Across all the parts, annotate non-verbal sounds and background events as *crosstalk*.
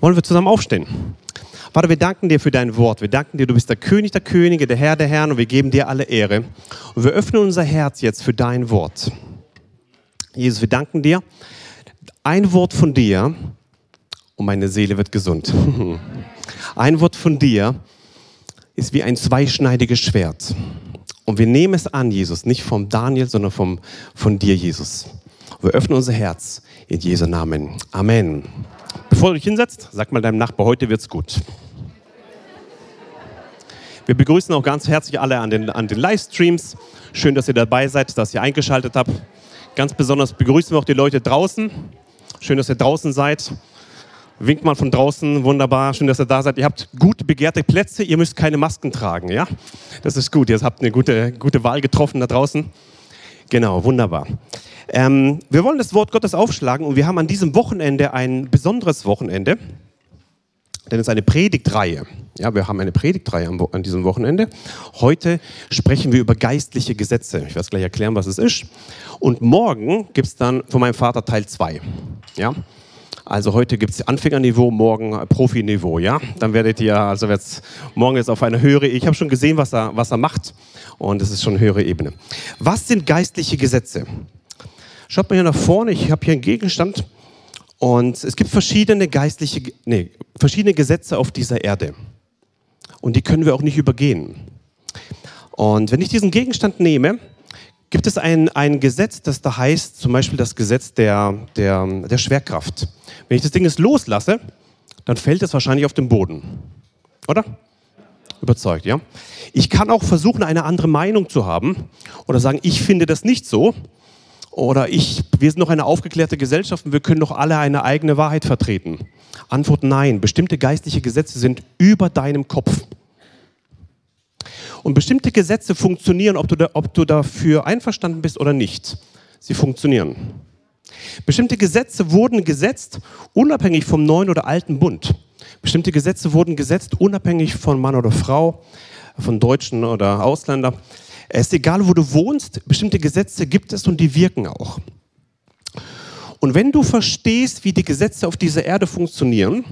Wollen wir zusammen aufstehen? Vater, wir danken dir für dein Wort. Wir danken dir, du bist der König der Könige, der Herr der Herren und wir geben dir alle Ehre. Und wir öffnen unser Herz jetzt für dein Wort. Jesus, wir danken dir. Ein Wort von dir und meine Seele wird gesund. *laughs* Ein Wort von dir ist wie ein zweischneidiges Schwert. Und wir nehmen es an, Jesus, nicht vom Daniel, sondern vom, von dir, Jesus. Wir öffnen unser Herz in Jesu Namen. Amen. Bevor du dich hinsetzt, sag mal deinem Nachbar, heute wird's gut. Wir begrüßen auch ganz herzlich alle an den, an den Livestreams. Schön, dass ihr dabei seid, dass ihr eingeschaltet habt. Ganz besonders begrüßen wir auch die Leute draußen. Schön, dass ihr draußen seid. Winkt mal von draußen, wunderbar, schön, dass ihr da seid. Ihr habt gut begehrte Plätze, ihr müsst keine Masken tragen, ja? Das ist gut, ihr habt eine gute, gute Wahl getroffen da draußen. Genau, wunderbar. Ähm, wir wollen das Wort Gottes aufschlagen und wir haben an diesem Wochenende ein besonderes Wochenende, denn es ist eine Predigtreihe. Ja, wir haben eine Predigtreihe an diesem Wochenende. Heute sprechen wir über geistliche Gesetze. Ich werde gleich erklären, was es ist. Und morgen gibt es dann von meinem Vater Teil 2. Ja? Also heute gibt es Anfängerniveau, morgen Profiniveau, ja? Dann werdet ihr, also jetzt, morgen ist auf eine höhere, ich habe schon gesehen, was er, was er macht und es ist schon eine höhere Ebene. Was sind geistliche Gesetze? Schaut mal hier nach vorne, ich habe hier einen Gegenstand und es gibt verschiedene geistliche, nee, verschiedene Gesetze auf dieser Erde und die können wir auch nicht übergehen. Und wenn ich diesen Gegenstand nehme, gibt es ein, ein Gesetz, das da heißt, zum Beispiel das Gesetz der, der, der Schwerkraft. Wenn ich das Ding jetzt loslasse, dann fällt es wahrscheinlich auf den Boden. Oder? Überzeugt, ja? Ich kann auch versuchen, eine andere Meinung zu haben oder sagen, ich finde das nicht so. Oder ich, wir sind noch eine aufgeklärte Gesellschaft und wir können doch alle eine eigene Wahrheit vertreten. Antwort nein. Bestimmte geistliche Gesetze sind über deinem Kopf. Und bestimmte Gesetze funktionieren, ob du, da, ob du dafür einverstanden bist oder nicht. Sie funktionieren. Bestimmte Gesetze wurden gesetzt, unabhängig vom neuen oder alten Bund. Bestimmte Gesetze wurden gesetzt, unabhängig von Mann oder Frau, von Deutschen oder Ausländer. Es ist egal, wo du wohnst, bestimmte Gesetze gibt es und die wirken auch. Und wenn du verstehst, wie die Gesetze auf dieser Erde funktionieren,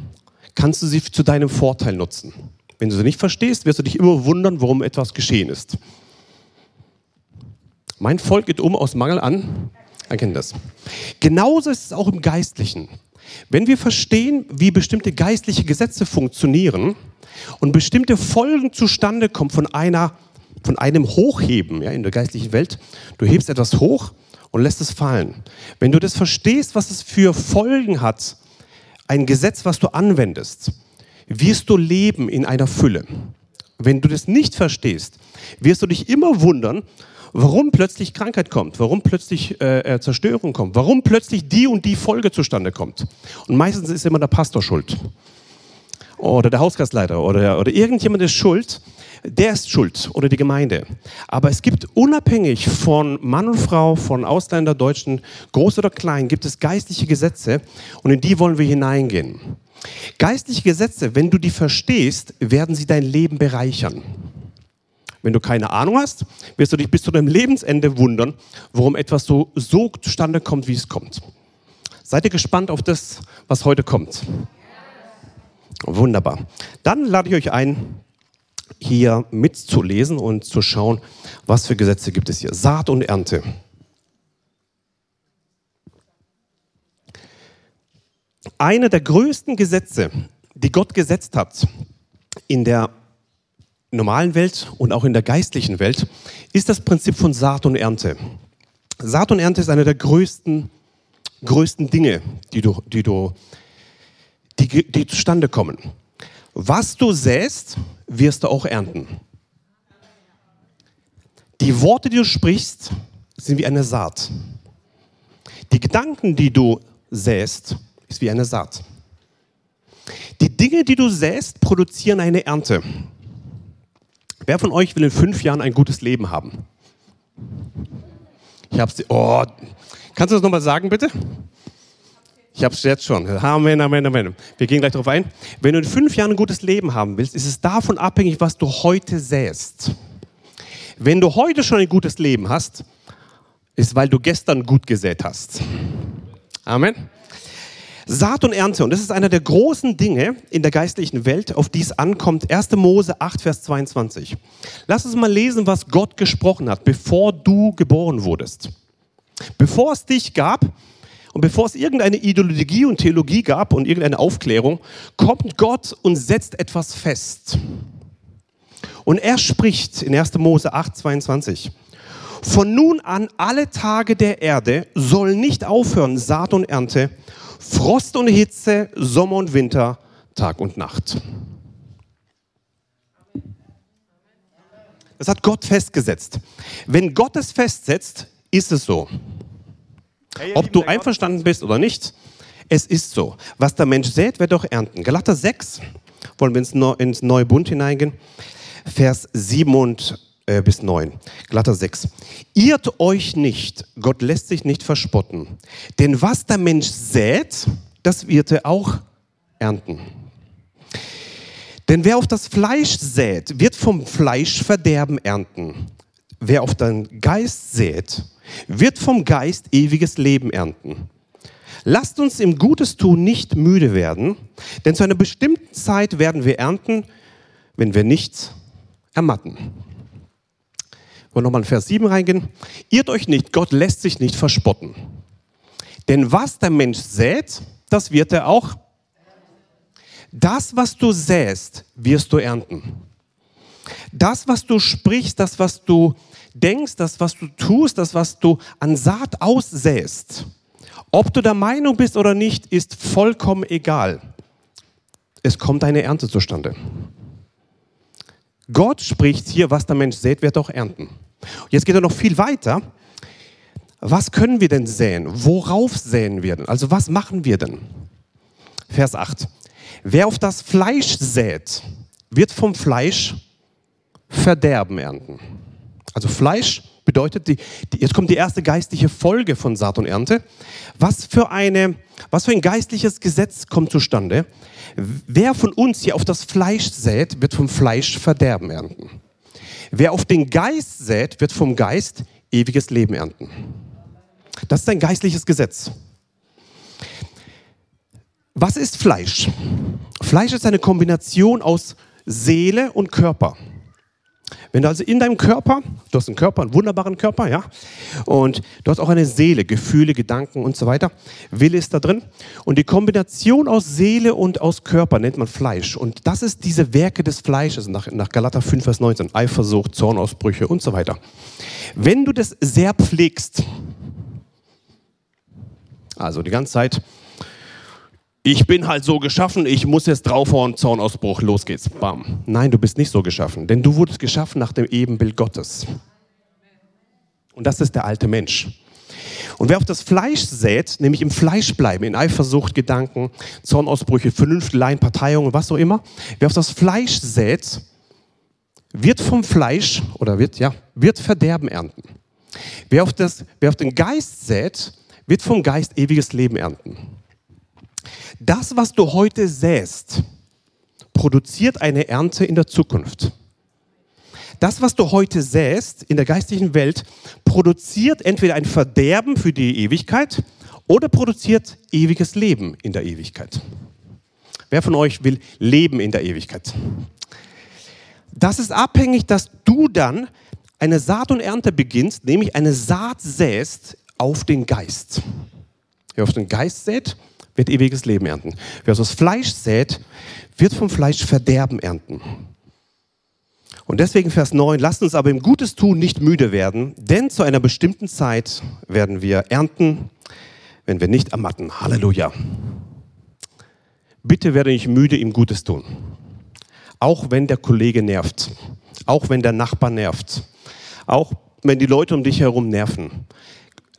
kannst du sie zu deinem Vorteil nutzen. Wenn du sie nicht verstehst, wirst du dich immer wundern, warum etwas geschehen ist. Mein Volk geht um aus Mangel an. Erkennt das. Genauso ist es auch im Geistlichen. Wenn wir verstehen, wie bestimmte geistliche Gesetze funktionieren und bestimmte Folgen zustande kommen von einer von einem Hochheben ja, in der geistlichen Welt, du hebst etwas hoch und lässt es fallen. Wenn du das verstehst, was es für Folgen hat, ein Gesetz, was du anwendest, wirst du leben in einer Fülle. Wenn du das nicht verstehst, wirst du dich immer wundern, warum plötzlich Krankheit kommt, warum plötzlich äh, äh, Zerstörung kommt, warum plötzlich die und die Folge zustande kommt. Und meistens ist immer der Pastor schuld. Oder der Hausgastleiter oder, oder irgendjemand ist schuld, der ist schuld oder die Gemeinde. Aber es gibt unabhängig von Mann und Frau, von Ausländer, Deutschen, groß oder klein, gibt es geistliche Gesetze und in die wollen wir hineingehen. Geistliche Gesetze, wenn du die verstehst, werden sie dein Leben bereichern. Wenn du keine Ahnung hast, wirst du dich bis zu deinem Lebensende wundern, warum etwas so, so zustande kommt, wie es kommt. Seid ihr gespannt auf das, was heute kommt? Wunderbar. Dann lade ich euch ein, hier mitzulesen und zu schauen, was für Gesetze gibt es hier. Saat und Ernte. Eine der größten Gesetze, die Gott gesetzt hat in der normalen Welt und auch in der geistlichen Welt, ist das Prinzip von Saat und Ernte. Saat und Ernte ist eine der größten, größten Dinge, die, du, die, du, die, die zustande kommen. Was du säst, wirst du auch ernten. Die Worte, die du sprichst, sind wie eine Saat. Die Gedanken, die du säst, ist wie eine Saat. Die Dinge, die du säst, produzieren eine Ernte. Wer von euch will in fünf Jahren ein gutes Leben haben? Ich hab's. Oh, kannst du das nochmal sagen, bitte? Ich habe es jetzt schon. Amen, Amen, Amen. Wir gehen gleich darauf ein. Wenn du in fünf Jahren ein gutes Leben haben willst, ist es davon abhängig, was du heute säst. Wenn du heute schon ein gutes Leben hast, ist, weil du gestern gut gesät hast. Amen. Saat und Ernte, und das ist einer der großen Dinge in der geistlichen Welt, auf die es ankommt. 1. Mose 8, Vers 22. Lass uns mal lesen, was Gott gesprochen hat, bevor du geboren wurdest. Bevor es dich gab und bevor es irgendeine Ideologie und Theologie gab und irgendeine Aufklärung, kommt Gott und setzt etwas fest. Und er spricht in 1. Mose 8, 22. Von nun an alle Tage der Erde sollen nicht aufhören Saat und Ernte, Frost und Hitze, Sommer und Winter, Tag und Nacht. Das hat Gott festgesetzt. Wenn Gott es festsetzt, ist es so. Ob du einverstanden bist oder nicht, es ist so. Was der Mensch sät, wird auch ernten. Galater 6, wollen wir ins neue Bund hineingehen, Vers 7 und äh, bis 9. Glatter 6. Irrt euch nicht, Gott lässt sich nicht verspotten. Denn was der Mensch sät, das wird er auch ernten. Denn wer auf das Fleisch sät, wird vom Fleisch Verderben ernten. Wer auf den Geist sät, wird vom Geist ewiges Leben ernten. Lasst uns im Gutes tun nicht müde werden, denn zu einer bestimmten Zeit werden wir ernten, wenn wir nichts ermatten. Wollen nochmal in Vers 7 reingehen. Irrt euch nicht, Gott lässt sich nicht verspotten. Denn was der Mensch sät, das wird er auch. Das, was du säst, wirst du ernten. Das, was du sprichst, das, was du denkst, das, was du tust, das, was du an Saat aussäst, ob du der Meinung bist oder nicht, ist vollkommen egal. Es kommt eine Ernte zustande. Gott spricht hier, was der Mensch sät, wird auch ernten. Jetzt geht er noch viel weiter. Was können wir denn säen? Worauf säen wir denn? Also was machen wir denn? Vers 8. Wer auf das Fleisch sät, wird vom Fleisch Verderben ernten. Also Fleisch bedeutet, die, die, jetzt kommt die erste geistliche Folge von Saat und Ernte. Was für, eine, was für ein geistliches Gesetz kommt zustande? Wer von uns hier auf das Fleisch sät, wird vom Fleisch Verderben ernten. Wer auf den Geist sät, wird vom Geist ewiges Leben ernten. Das ist ein geistliches Gesetz. Was ist Fleisch? Fleisch ist eine Kombination aus Seele und Körper. Wenn du also in deinem Körper, du hast einen Körper, einen wunderbaren Körper, ja, und du hast auch eine Seele, Gefühle, Gedanken und so weiter, Wille ist da drin. Und die Kombination aus Seele und aus Körper nennt man Fleisch. Und das ist diese Werke des Fleisches nach, nach Galater 5, Vers 19, Eifersucht, Zornausbrüche und so weiter. Wenn du das sehr pflegst, also die ganze Zeit ich bin halt so geschaffen, ich muss jetzt draufhauen, Zornausbruch, los geht's. Bam. Nein, du bist nicht so geschaffen, denn du wurdest geschaffen nach dem Ebenbild Gottes. Und das ist der alte Mensch. Und wer auf das Fleisch sät, nämlich im Fleisch bleiben, in Eifersucht, Gedanken, Zornausbrüche, Vernunftleien, Parteiungen, was auch immer, wer auf das Fleisch sät, wird vom Fleisch oder wird, ja, wird Verderben ernten. Wer auf, das, wer auf den Geist sät, wird vom Geist ewiges Leben ernten. Das, was du heute säst, produziert eine Ernte in der Zukunft. Das, was du heute säst in der geistlichen Welt, produziert entweder ein Verderben für die Ewigkeit oder produziert ewiges Leben in der Ewigkeit. Wer von euch will leben in der Ewigkeit? Das ist abhängig, dass du dann eine Saat und Ernte beginnst, nämlich eine Saat säst auf den Geist. Wer auf den Geist sät, wird ewiges Leben ernten. Wer also das Fleisch sät, wird vom Fleisch Verderben ernten. Und deswegen Vers 9, lasst uns aber im Gutes tun nicht müde werden, denn zu einer bestimmten Zeit werden wir ernten, wenn wir nicht ermatten. Halleluja. Bitte werde nicht müde im Gutes tun. Auch wenn der Kollege nervt, auch wenn der Nachbar nervt, auch wenn die Leute um dich herum nerven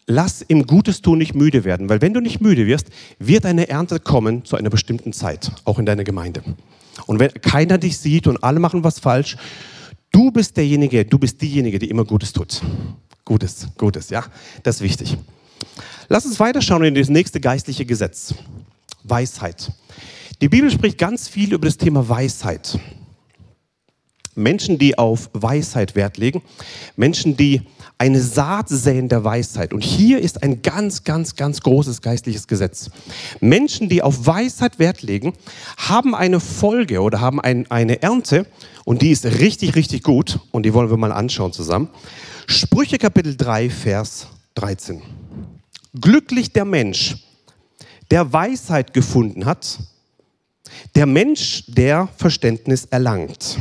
lass im Gutes tun nicht müde werden, weil wenn du nicht müde wirst, wird eine Ernte kommen zu einer bestimmten Zeit, auch in deiner Gemeinde. Und wenn keiner dich sieht und alle machen was falsch, du bist derjenige, du bist diejenige, die immer Gutes tut. Gutes, Gutes, ja, das ist wichtig. Lass uns weiterschauen in das nächste geistliche Gesetz. Weisheit. Die Bibel spricht ganz viel über das Thema Weisheit. Menschen, die auf Weisheit Wert legen, Menschen, die eine Saat säen der Weisheit. Und hier ist ein ganz, ganz, ganz großes geistliches Gesetz. Menschen, die auf Weisheit Wert legen, haben eine Folge oder haben ein, eine Ernte und die ist richtig, richtig gut und die wollen wir mal anschauen zusammen. Sprüche Kapitel 3, Vers 13. Glücklich der Mensch, der Weisheit gefunden hat, der Mensch, der Verständnis erlangt.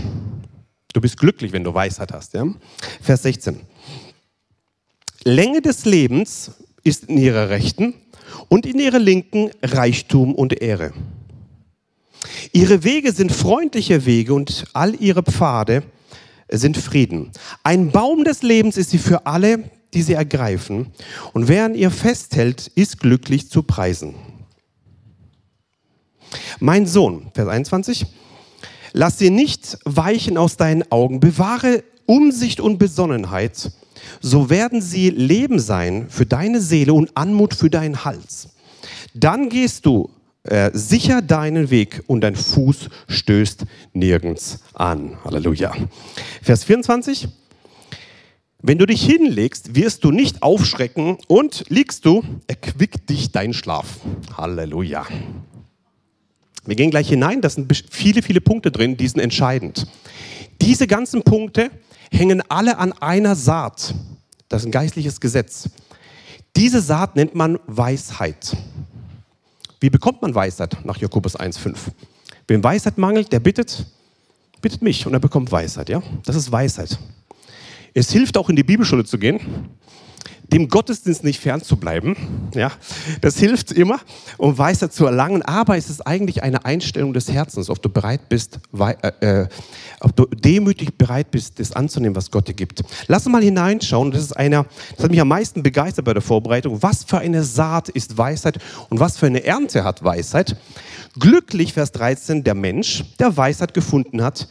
Du bist glücklich, wenn du Weisheit hast. Ja? Vers 16. Länge des Lebens ist in ihrer Rechten und in ihrer Linken Reichtum und Ehre. Ihre Wege sind freundliche Wege und all ihre Pfade sind Frieden. Ein Baum des Lebens ist sie für alle, die sie ergreifen. Und wer an ihr festhält, ist glücklich zu preisen. Mein Sohn, Vers 21, lass sie nicht weichen aus deinen Augen, bewahre Umsicht und Besonnenheit, so werden sie Leben sein für deine Seele und Anmut für deinen Hals. Dann gehst du äh, sicher deinen Weg und dein Fuß stößt nirgends an. Halleluja. Vers 24. Wenn du dich hinlegst, wirst du nicht aufschrecken und liegst du, erquickt dich dein Schlaf. Halleluja. Wir gehen gleich hinein, da sind viele, viele Punkte drin, die sind entscheidend. Diese ganzen Punkte hängen alle an einer Saat. Das ist ein geistliches Gesetz. Diese Saat nennt man Weisheit. Wie bekommt man Weisheit nach Jakobus 1,5? Wem Weisheit mangelt, der bittet, bittet mich und er bekommt Weisheit. Ja? Das ist Weisheit. Es hilft auch in die Bibelschule zu gehen dem Gottesdienst nicht fernzubleiben. Ja, das hilft immer, um Weisheit zu erlangen. Aber es ist eigentlich eine Einstellung des Herzens, ob du bereit bist, äh, äh, ob du demütig bereit bist, das anzunehmen, was Gott dir gibt. Lass uns mal hineinschauen. Das ist einer, das hat mich am meisten begeistert bei der Vorbereitung. Was für eine Saat ist Weisheit und was für eine Ernte hat Weisheit? Glücklich, Vers 13, der Mensch, der Weisheit gefunden hat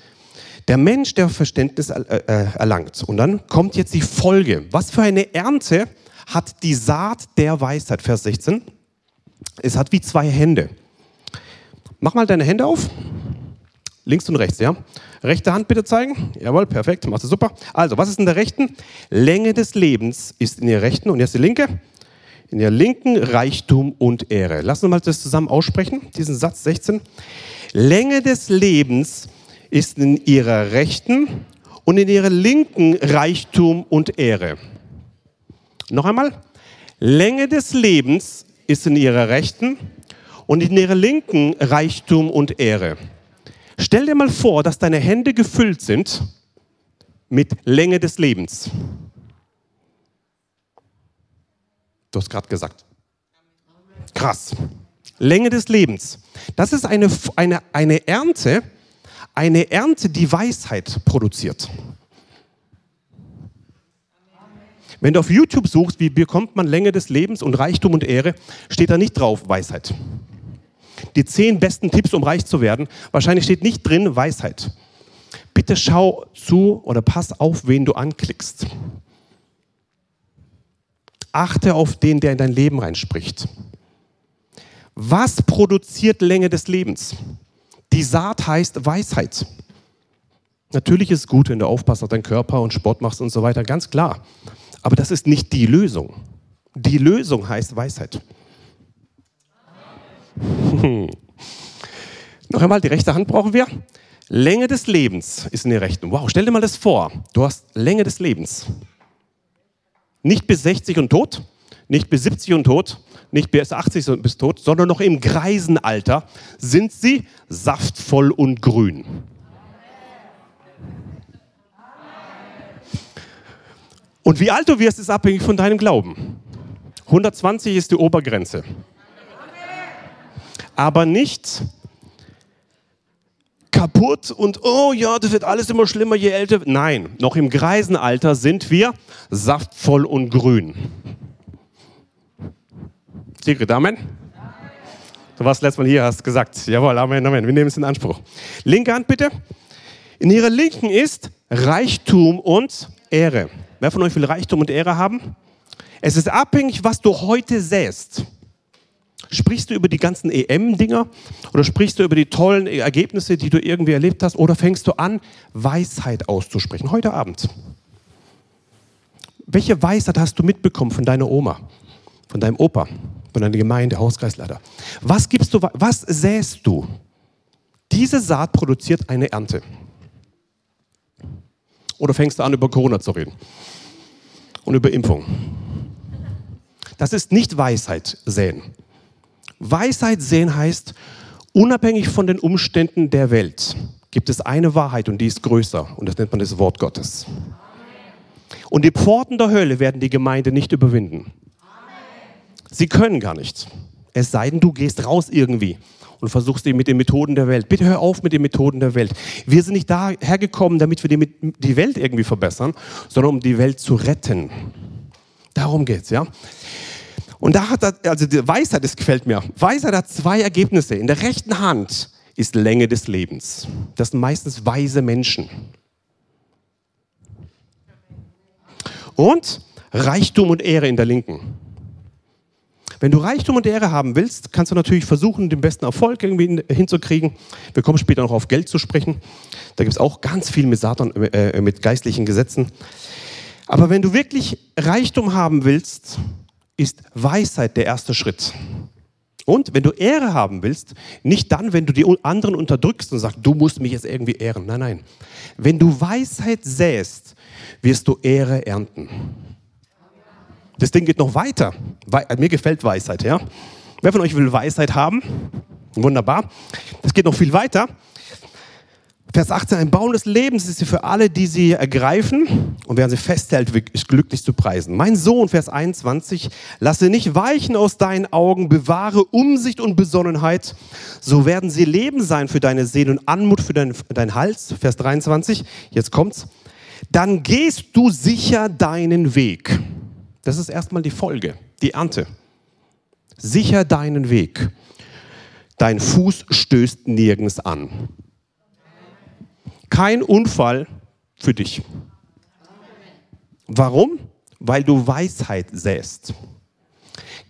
der Mensch, der Verständnis äh, äh, erlangt. Und dann kommt jetzt die Folge. Was für eine Ernte hat die Saat der Weisheit? Vers 16. Es hat wie zwei Hände. Mach mal deine Hände auf. Links und rechts, ja? Rechte Hand bitte zeigen. Jawohl, perfekt, machst du super. Also, was ist in der rechten? Länge des Lebens ist in der rechten. Und jetzt die linke. In der linken Reichtum und Ehre. Lass uns mal das zusammen aussprechen, diesen Satz 16. Länge des Lebens ist in ihrer Rechten und in ihrer Linken Reichtum und Ehre. Noch einmal. Länge des Lebens ist in ihrer Rechten und in ihrer Linken Reichtum und Ehre. Stell dir mal vor, dass deine Hände gefüllt sind mit Länge des Lebens. Du hast gerade gesagt. Krass. Länge des Lebens. Das ist eine, eine, eine Ernte, eine Ernte, die Weisheit produziert. Wenn du auf YouTube suchst, wie bekommt man Länge des Lebens und Reichtum und Ehre, steht da nicht drauf Weisheit. Die zehn besten Tipps, um reich zu werden, wahrscheinlich steht nicht drin Weisheit. Bitte schau zu oder pass auf, wen du anklickst. Achte auf den, der in dein Leben reinspricht. Was produziert Länge des Lebens? Die Saat heißt Weisheit. Natürlich ist es gut, wenn du aufpasst auf deinen Körper und Sport machst und so weiter, ganz klar. Aber das ist nicht die Lösung. Die Lösung heißt Weisheit. *laughs* Noch einmal, die rechte Hand brauchen wir. Länge des Lebens ist in der rechten. Wow, stell dir mal das vor. Du hast Länge des Lebens. Nicht bis 60 und tot, nicht bis 70 und tot, nicht bis 80 und bis tot, sondern noch im Greisenalter sind sie saftvoll und grün. Und wie alt du wirst, ist abhängig von deinem Glauben. 120 ist die Obergrenze. Aber nicht kaputt und oh ja, das wird alles immer schlimmer, je älter. Nein, noch im Greisenalter sind wir saftvoll und grün. Sigrid, Amen? Du warst letztes Mal hier, hast gesagt, jawohl, Amen, Amen. Wir nehmen es in Anspruch. Linke Hand bitte. In ihrer Linken ist Reichtum und Ehre. Wer von euch will Reichtum und Ehre haben? Es ist abhängig, was du heute säst. Sprichst du über die ganzen EM-Dinger oder sprichst du über die tollen Ergebnisse, die du irgendwie erlebt hast oder fängst du an, Weisheit auszusprechen? Heute Abend. welche Weisheit hast du mitbekommen von deiner Oma, von deinem Opa, von deiner Gemeinde, Hauskreisleiter? Was gibst du, was säst du? Diese Saat produziert eine Ernte. Oder fängst du an, über Corona zu reden? Und über Impfung. Das ist nicht Weisheit säen. Weisheit sehen heißt, unabhängig von den Umständen der Welt gibt es eine Wahrheit und die ist größer und das nennt man das Wort Gottes. Und die Pforten der Hölle werden die Gemeinde nicht überwinden. Sie können gar nicht. Es sei denn, du gehst raus irgendwie und versuchst die mit den Methoden der Welt. Bitte hör auf mit den Methoden der Welt. Wir sind nicht dahergekommen, damit wir die, Welt irgendwie verbessern, sondern um die Welt zu retten. Darum geht's, ja. Und da hat er, also die Weisheit, das gefällt mir. Weisheit hat zwei Ergebnisse. In der rechten Hand ist Länge des Lebens. Das sind meistens weise Menschen. Und Reichtum und Ehre in der linken. Wenn du Reichtum und Ehre haben willst, kannst du natürlich versuchen, den besten Erfolg irgendwie hinzukriegen. Wir kommen später noch auf Geld zu sprechen. Da gibt es auch ganz viel mit Satan, äh, mit geistlichen Gesetzen. Aber wenn du wirklich Reichtum haben willst, ist Weisheit der erste Schritt. Und wenn du Ehre haben willst, nicht dann, wenn du die anderen unterdrückst und sagst, du musst mich jetzt irgendwie ehren. Nein, nein. Wenn du Weisheit säst, wirst du Ehre ernten. Das Ding geht noch weiter. Mir gefällt Weisheit, ja. Wer von euch will Weisheit haben? Wunderbar. Das geht noch viel weiter. Vers 18, ein Baum des Lebens ist sie für alle, die sie ergreifen und wer sie festhält, ist glücklich zu preisen. Mein Sohn, Vers 21, lasse nicht weichen aus deinen Augen, bewahre Umsicht und Besonnenheit, so werden sie Leben sein für deine Seele und Anmut für deinen dein Hals. Vers 23, jetzt kommt's. Dann gehst du sicher deinen Weg. Das ist erstmal die Folge, die Ernte. Sicher deinen Weg. Dein Fuß stößt nirgends an. Kein Unfall für dich. Warum? Weil du Weisheit säst.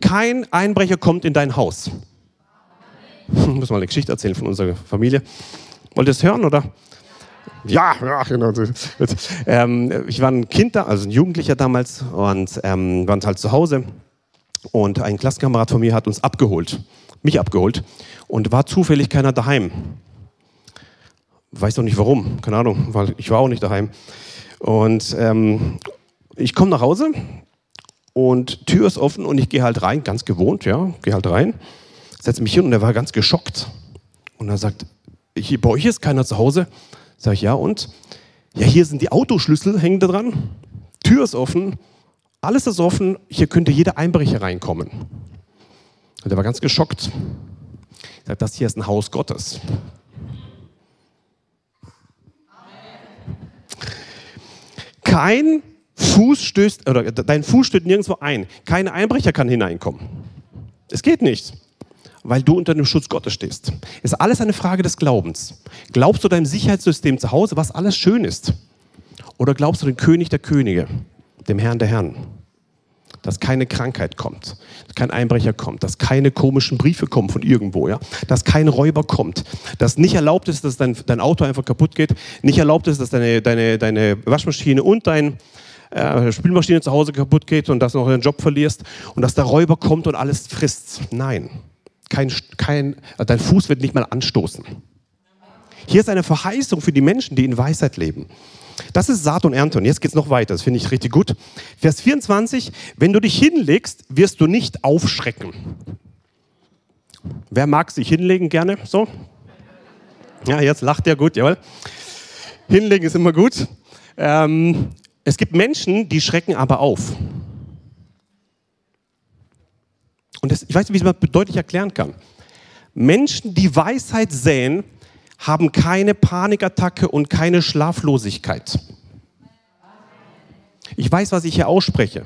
Kein Einbrecher kommt in dein Haus. Ich *laughs* muss mal eine Geschichte erzählen von unserer Familie. Wollt ihr es hören, oder? Ja, ja, genau. Ähm, ich war ein Kind da, also ein Jugendlicher damals und ähm, waren halt zu Hause und ein Klassenkamerad von mir hat uns abgeholt, mich abgeholt und war zufällig keiner daheim. Weiß noch nicht warum, keine Ahnung, weil ich war auch nicht daheim. Und ähm, ich komme nach Hause und Tür ist offen und ich gehe halt rein, ganz gewohnt, ja, gehe halt rein, setze mich hin und er war ganz geschockt. Und er sagt, hier, bei euch ist keiner zu Hause. Sag ich, ja und? Ja, hier sind die Autoschlüssel, hängen da dran, Tür ist offen, alles ist offen, hier könnte jeder Einbrecher reinkommen. Und er war ganz geschockt. Er sagt, das hier ist ein Haus Gottes. Kein Fuß stößt, oder dein Fuß stößt nirgendwo ein. Kein Einbrecher kann hineinkommen. Es geht nicht, weil du unter dem Schutz Gottes stehst. Ist alles eine Frage des Glaubens. Glaubst du deinem Sicherheitssystem zu Hause, was alles schön ist? Oder glaubst du dem König der Könige, dem Herrn der Herren? dass keine Krankheit kommt, dass kein Einbrecher kommt, dass keine komischen Briefe kommen von irgendwo, ja? dass kein Räuber kommt, dass nicht erlaubt ist, dass dein, dein Auto einfach kaputt geht, nicht erlaubt ist, dass deine, deine, deine Waschmaschine und dein äh, Spülmaschine zu Hause kaputt geht und dass du noch deinen Job verlierst und dass der Räuber kommt und alles frisst. Nein, kein, kein, dein Fuß wird nicht mal anstoßen. Hier ist eine Verheißung für die Menschen, die in Weisheit leben. Das ist Saat und Ernte. Und jetzt geht es noch weiter. Das finde ich richtig gut. Vers 24. Wenn du dich hinlegst, wirst du nicht aufschrecken. Wer mag sich hinlegen gerne? So? Ja, jetzt lacht der gut, jawohl. Hinlegen ist immer gut. Ähm, es gibt Menschen, die schrecken aber auf. Und das, ich weiß nicht, wie man das deutlich erklären kann. Menschen, die Weisheit säen, haben keine Panikattacke und keine Schlaflosigkeit. Ich weiß, was ich hier ausspreche.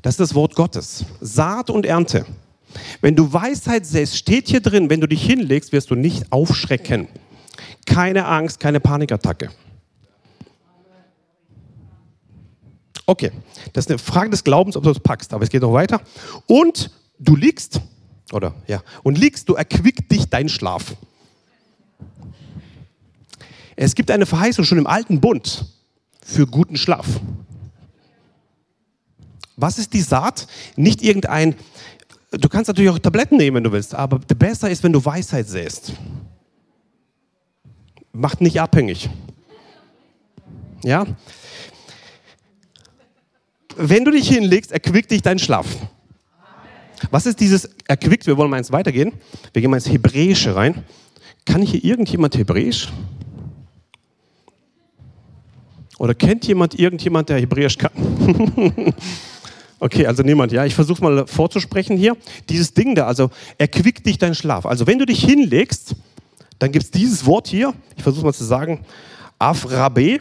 Das ist das Wort Gottes. Saat und Ernte. Wenn du Weisheit säst, steht hier drin, wenn du dich hinlegst, wirst du nicht aufschrecken. Keine Angst, keine Panikattacke. Okay, das ist eine Frage des Glaubens, ob du das packst, aber es geht noch weiter. Und du liegst, oder ja, und liegst, du erquickt dich dein Schlaf. Es gibt eine Verheißung schon im alten Bund für guten Schlaf. Was ist die Saat? Nicht irgendein, du kannst natürlich auch Tabletten nehmen, wenn du willst, aber besser ist, wenn du Weisheit säst. Macht nicht abhängig. Ja? Wenn du dich hinlegst, erquickt dich dein Schlaf. Was ist dieses erquickt? Wir wollen mal eins weitergehen. Wir gehen mal ins Hebräische rein. Kann hier irgendjemand Hebräisch? Oder kennt jemand irgendjemand, der Hebräisch kann? *laughs* okay, also niemand. Ja, ich versuche mal vorzusprechen hier. Dieses Ding da, also erquickt dich dein Schlaf. Also wenn du dich hinlegst, dann gibt es dieses Wort hier. Ich versuche mal zu sagen. Afrabe,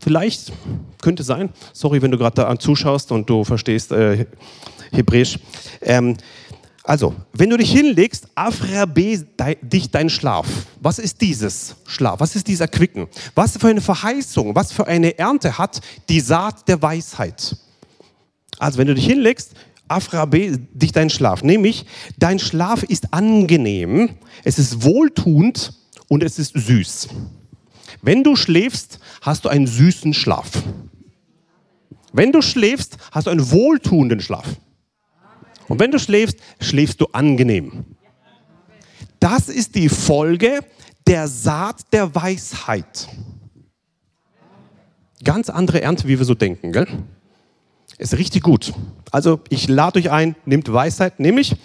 vielleicht, könnte sein. Sorry, wenn du gerade da zuschaust und du verstehst äh, Hebräisch. Ähm, also, wenn du dich hinlegst, afrabe dich dein Schlaf. Was ist dieses Schlaf? Was ist dieser Quicken? Was für eine Verheißung, was für eine Ernte hat die Saat der Weisheit? Also, wenn du dich hinlegst, afrabe dich dein Schlaf. Nämlich, dein Schlaf ist angenehm, es ist wohltuend und es ist süß. Wenn du schläfst, hast du einen süßen Schlaf. Wenn du schläfst, hast du einen wohltuenden Schlaf. Und wenn du schläfst, schläfst du angenehm. Das ist die Folge der Saat der Weisheit. Ganz andere Ernte, wie wir so denken, gell? Ist richtig gut. Also ich lade euch ein, nehmt Weisheit, nämlich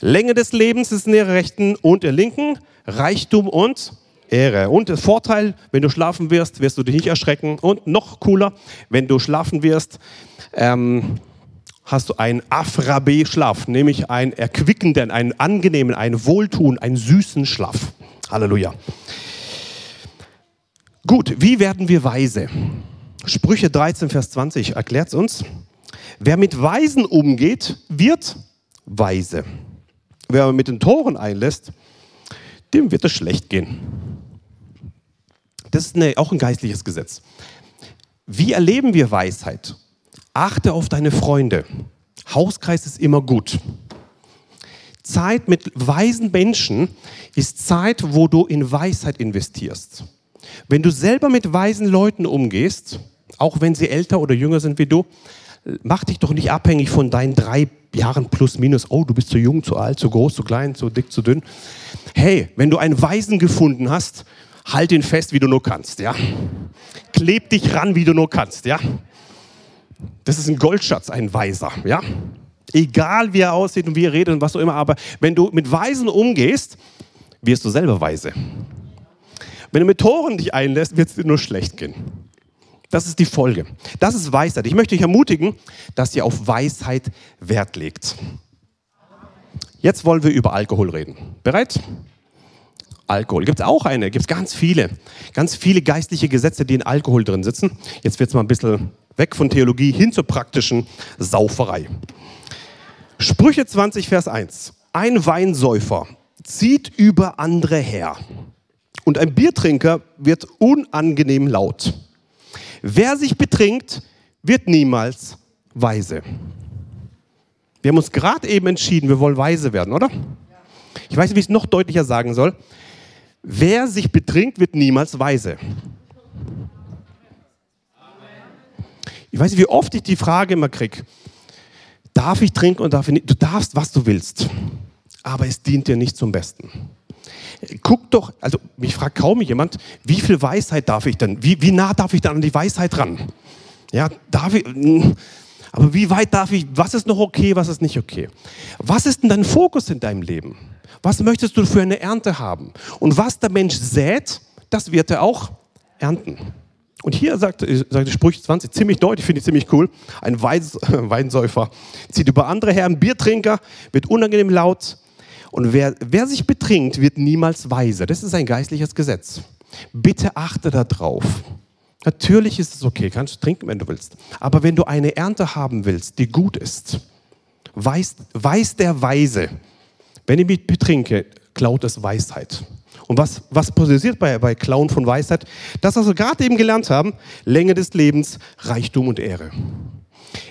Länge des Lebens ist in der rechten und der linken, Reichtum und Ehre. Und der Vorteil, wenn du schlafen wirst, wirst du dich nicht erschrecken. Und noch cooler, wenn du schlafen wirst, ähm, hast du einen Afrabe-Schlaf, nämlich einen erquickenden, einen angenehmen, einen wohltuenden, einen süßen Schlaf. Halleluja. Gut, wie werden wir weise? Sprüche 13, Vers 20 erklärt es uns. Wer mit Weisen umgeht, wird weise. Wer mit den Toren einlässt, dem wird es schlecht gehen. Das ist eine, auch ein geistliches Gesetz. Wie erleben wir Weisheit? Achte auf deine Freunde. Hauskreis ist immer gut. Zeit mit weisen Menschen ist Zeit, wo du in Weisheit investierst. Wenn du selber mit weisen Leuten umgehst, auch wenn sie älter oder jünger sind wie du, mach dich doch nicht abhängig von deinen drei Jahren plus minus. Oh, du bist zu jung, zu alt, zu groß, zu klein, zu dick, zu dünn. Hey, wenn du einen Weisen gefunden hast, halt ihn fest, wie du nur kannst, ja. Kleb dich ran, wie du nur kannst, ja. Das ist ein Goldschatz, ein Weiser, ja. Egal wie er aussieht und wie er redet und was auch immer, aber wenn du mit Weisen umgehst, wirst du selber weise. Wenn du mit Toren dich einlässt, wird es dir nur schlecht gehen. Das ist die Folge. Das ist Weisheit. Ich möchte dich ermutigen, dass ihr auf Weisheit Wert legt. Jetzt wollen wir über Alkohol reden. Bereit? Alkohol. Gibt es auch eine, gibt es ganz viele. Ganz viele geistliche Gesetze, die in Alkohol drin sitzen. Jetzt wird es mal ein bisschen Weg von Theologie hin zur praktischen Sauferei. Sprüche 20, Vers 1. Ein Weinsäufer zieht über andere her und ein Biertrinker wird unangenehm laut. Wer sich betrinkt, wird niemals weise. Wir haben uns gerade eben entschieden, wir wollen weise werden, oder? Ich weiß nicht, wie ich es noch deutlicher sagen soll. Wer sich betrinkt, wird niemals weise. Ich weiß nicht, wie oft ich die Frage immer kriege. Darf ich trinken und darf ich nicht? Du darfst, was du willst. Aber es dient dir nicht zum Besten. Guck doch, also mich fragt kaum jemand, wie viel Weisheit darf ich denn? Wie, wie nah darf ich dann an die Weisheit ran? Ja, darf ich, aber wie weit darf ich, was ist noch okay, was ist nicht okay? Was ist denn dein Fokus in deinem Leben? Was möchtest du für eine Ernte haben? Und was der Mensch sät, das wird er auch ernten. Und hier sagt, sagt Sprüche 20 ziemlich deutlich, finde ich ziemlich cool. Ein Weins, *laughs* Weinsäufer zieht über andere her, ein Biertrinker wird unangenehm laut. Und wer, wer sich betrinkt, wird niemals weise. Das ist ein geistliches Gesetz. Bitte achte darauf. Natürlich ist es okay, kannst du trinken, wenn du willst. Aber wenn du eine Ernte haben willst, die gut ist, weiß, weiß der Weise, wenn ich mich betrinke, klaut es Weisheit. Und was, was passiert bei, bei Klauen von Weisheit? Das, was wir gerade eben gelernt haben, Länge des Lebens, Reichtum und Ehre.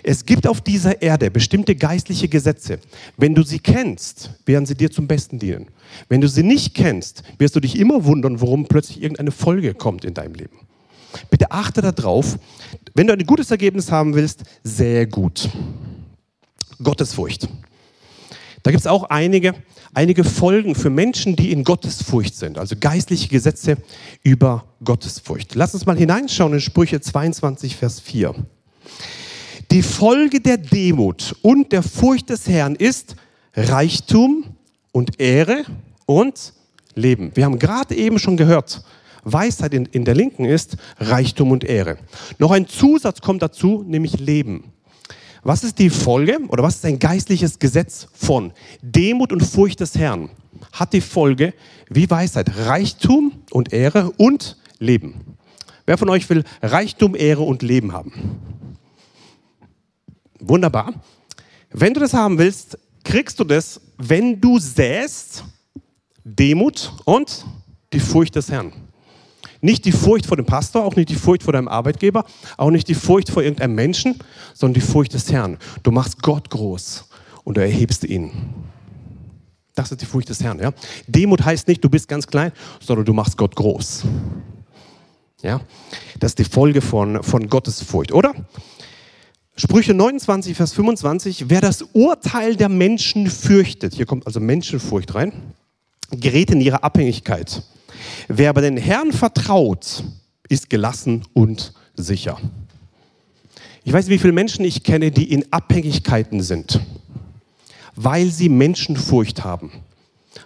Es gibt auf dieser Erde bestimmte geistliche Gesetze. Wenn du sie kennst, werden sie dir zum Besten dienen. Wenn du sie nicht kennst, wirst du dich immer wundern, warum plötzlich irgendeine Folge kommt in deinem Leben. bitte achte darauf, wenn du ein gutes Ergebnis haben willst, sehr gut. Gottesfurcht. Da gibt es auch einige, einige Folgen für Menschen, die in Gottesfurcht sind, also geistliche Gesetze über Gottesfurcht. Lass uns mal hineinschauen in Sprüche 22, Vers 4. Die Folge der Demut und der Furcht des Herrn ist Reichtum und Ehre und Leben. Wir haben gerade eben schon gehört, Weisheit in, in der Linken ist Reichtum und Ehre. Noch ein Zusatz kommt dazu, nämlich Leben. Was ist die Folge oder was ist ein geistliches Gesetz von Demut und Furcht des Herrn? Hat die Folge wie Weisheit, Reichtum und Ehre und Leben. Wer von euch will Reichtum, Ehre und Leben haben? Wunderbar. Wenn du das haben willst, kriegst du das, wenn du säst Demut und die Furcht des Herrn. Nicht die Furcht vor dem Pastor, auch nicht die Furcht vor deinem Arbeitgeber, auch nicht die Furcht vor irgendeinem Menschen, sondern die Furcht des Herrn. Du machst Gott groß und du erhebst ihn. Das ist die Furcht des Herrn. Ja? Demut heißt nicht, du bist ganz klein, sondern du machst Gott groß. Ja? Das ist die Folge von, von Gottes Furcht, oder? Sprüche 29, Vers 25, wer das Urteil der Menschen fürchtet, hier kommt also Menschenfurcht rein, gerät in ihre Abhängigkeit. Wer aber den Herrn vertraut, ist gelassen und sicher. Ich weiß, wie viele Menschen ich kenne, die in Abhängigkeiten sind, weil sie Menschenfurcht haben.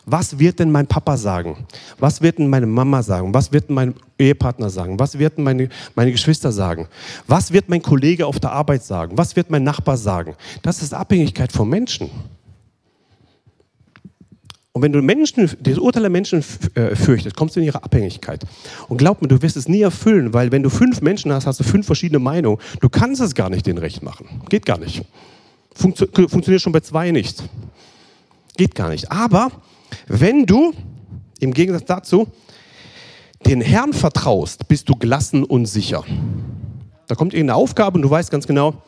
Was wird denn mein Papa sagen? Was wird denn meine Mama sagen? Was wird denn mein Ehepartner sagen? Was werden meine, meine Geschwister sagen? Was wird mein Kollege auf der Arbeit sagen? Was wird mein Nachbar sagen? Das ist Abhängigkeit von Menschen. Und wenn du Menschen, das Urteil der Menschen äh, fürchtest, kommst du in ihre Abhängigkeit. Und glaub mir, du wirst es nie erfüllen, weil wenn du fünf Menschen hast, hast du fünf verschiedene Meinungen. Du kannst es gar nicht denen recht machen. Geht gar nicht. Funktio funktioniert schon bei zwei nicht. Geht gar nicht. Aber wenn du im Gegensatz dazu den Herrn vertraust, bist du gelassen und sicher. Da kommt irgendeine Aufgabe und du weißt ganz genau,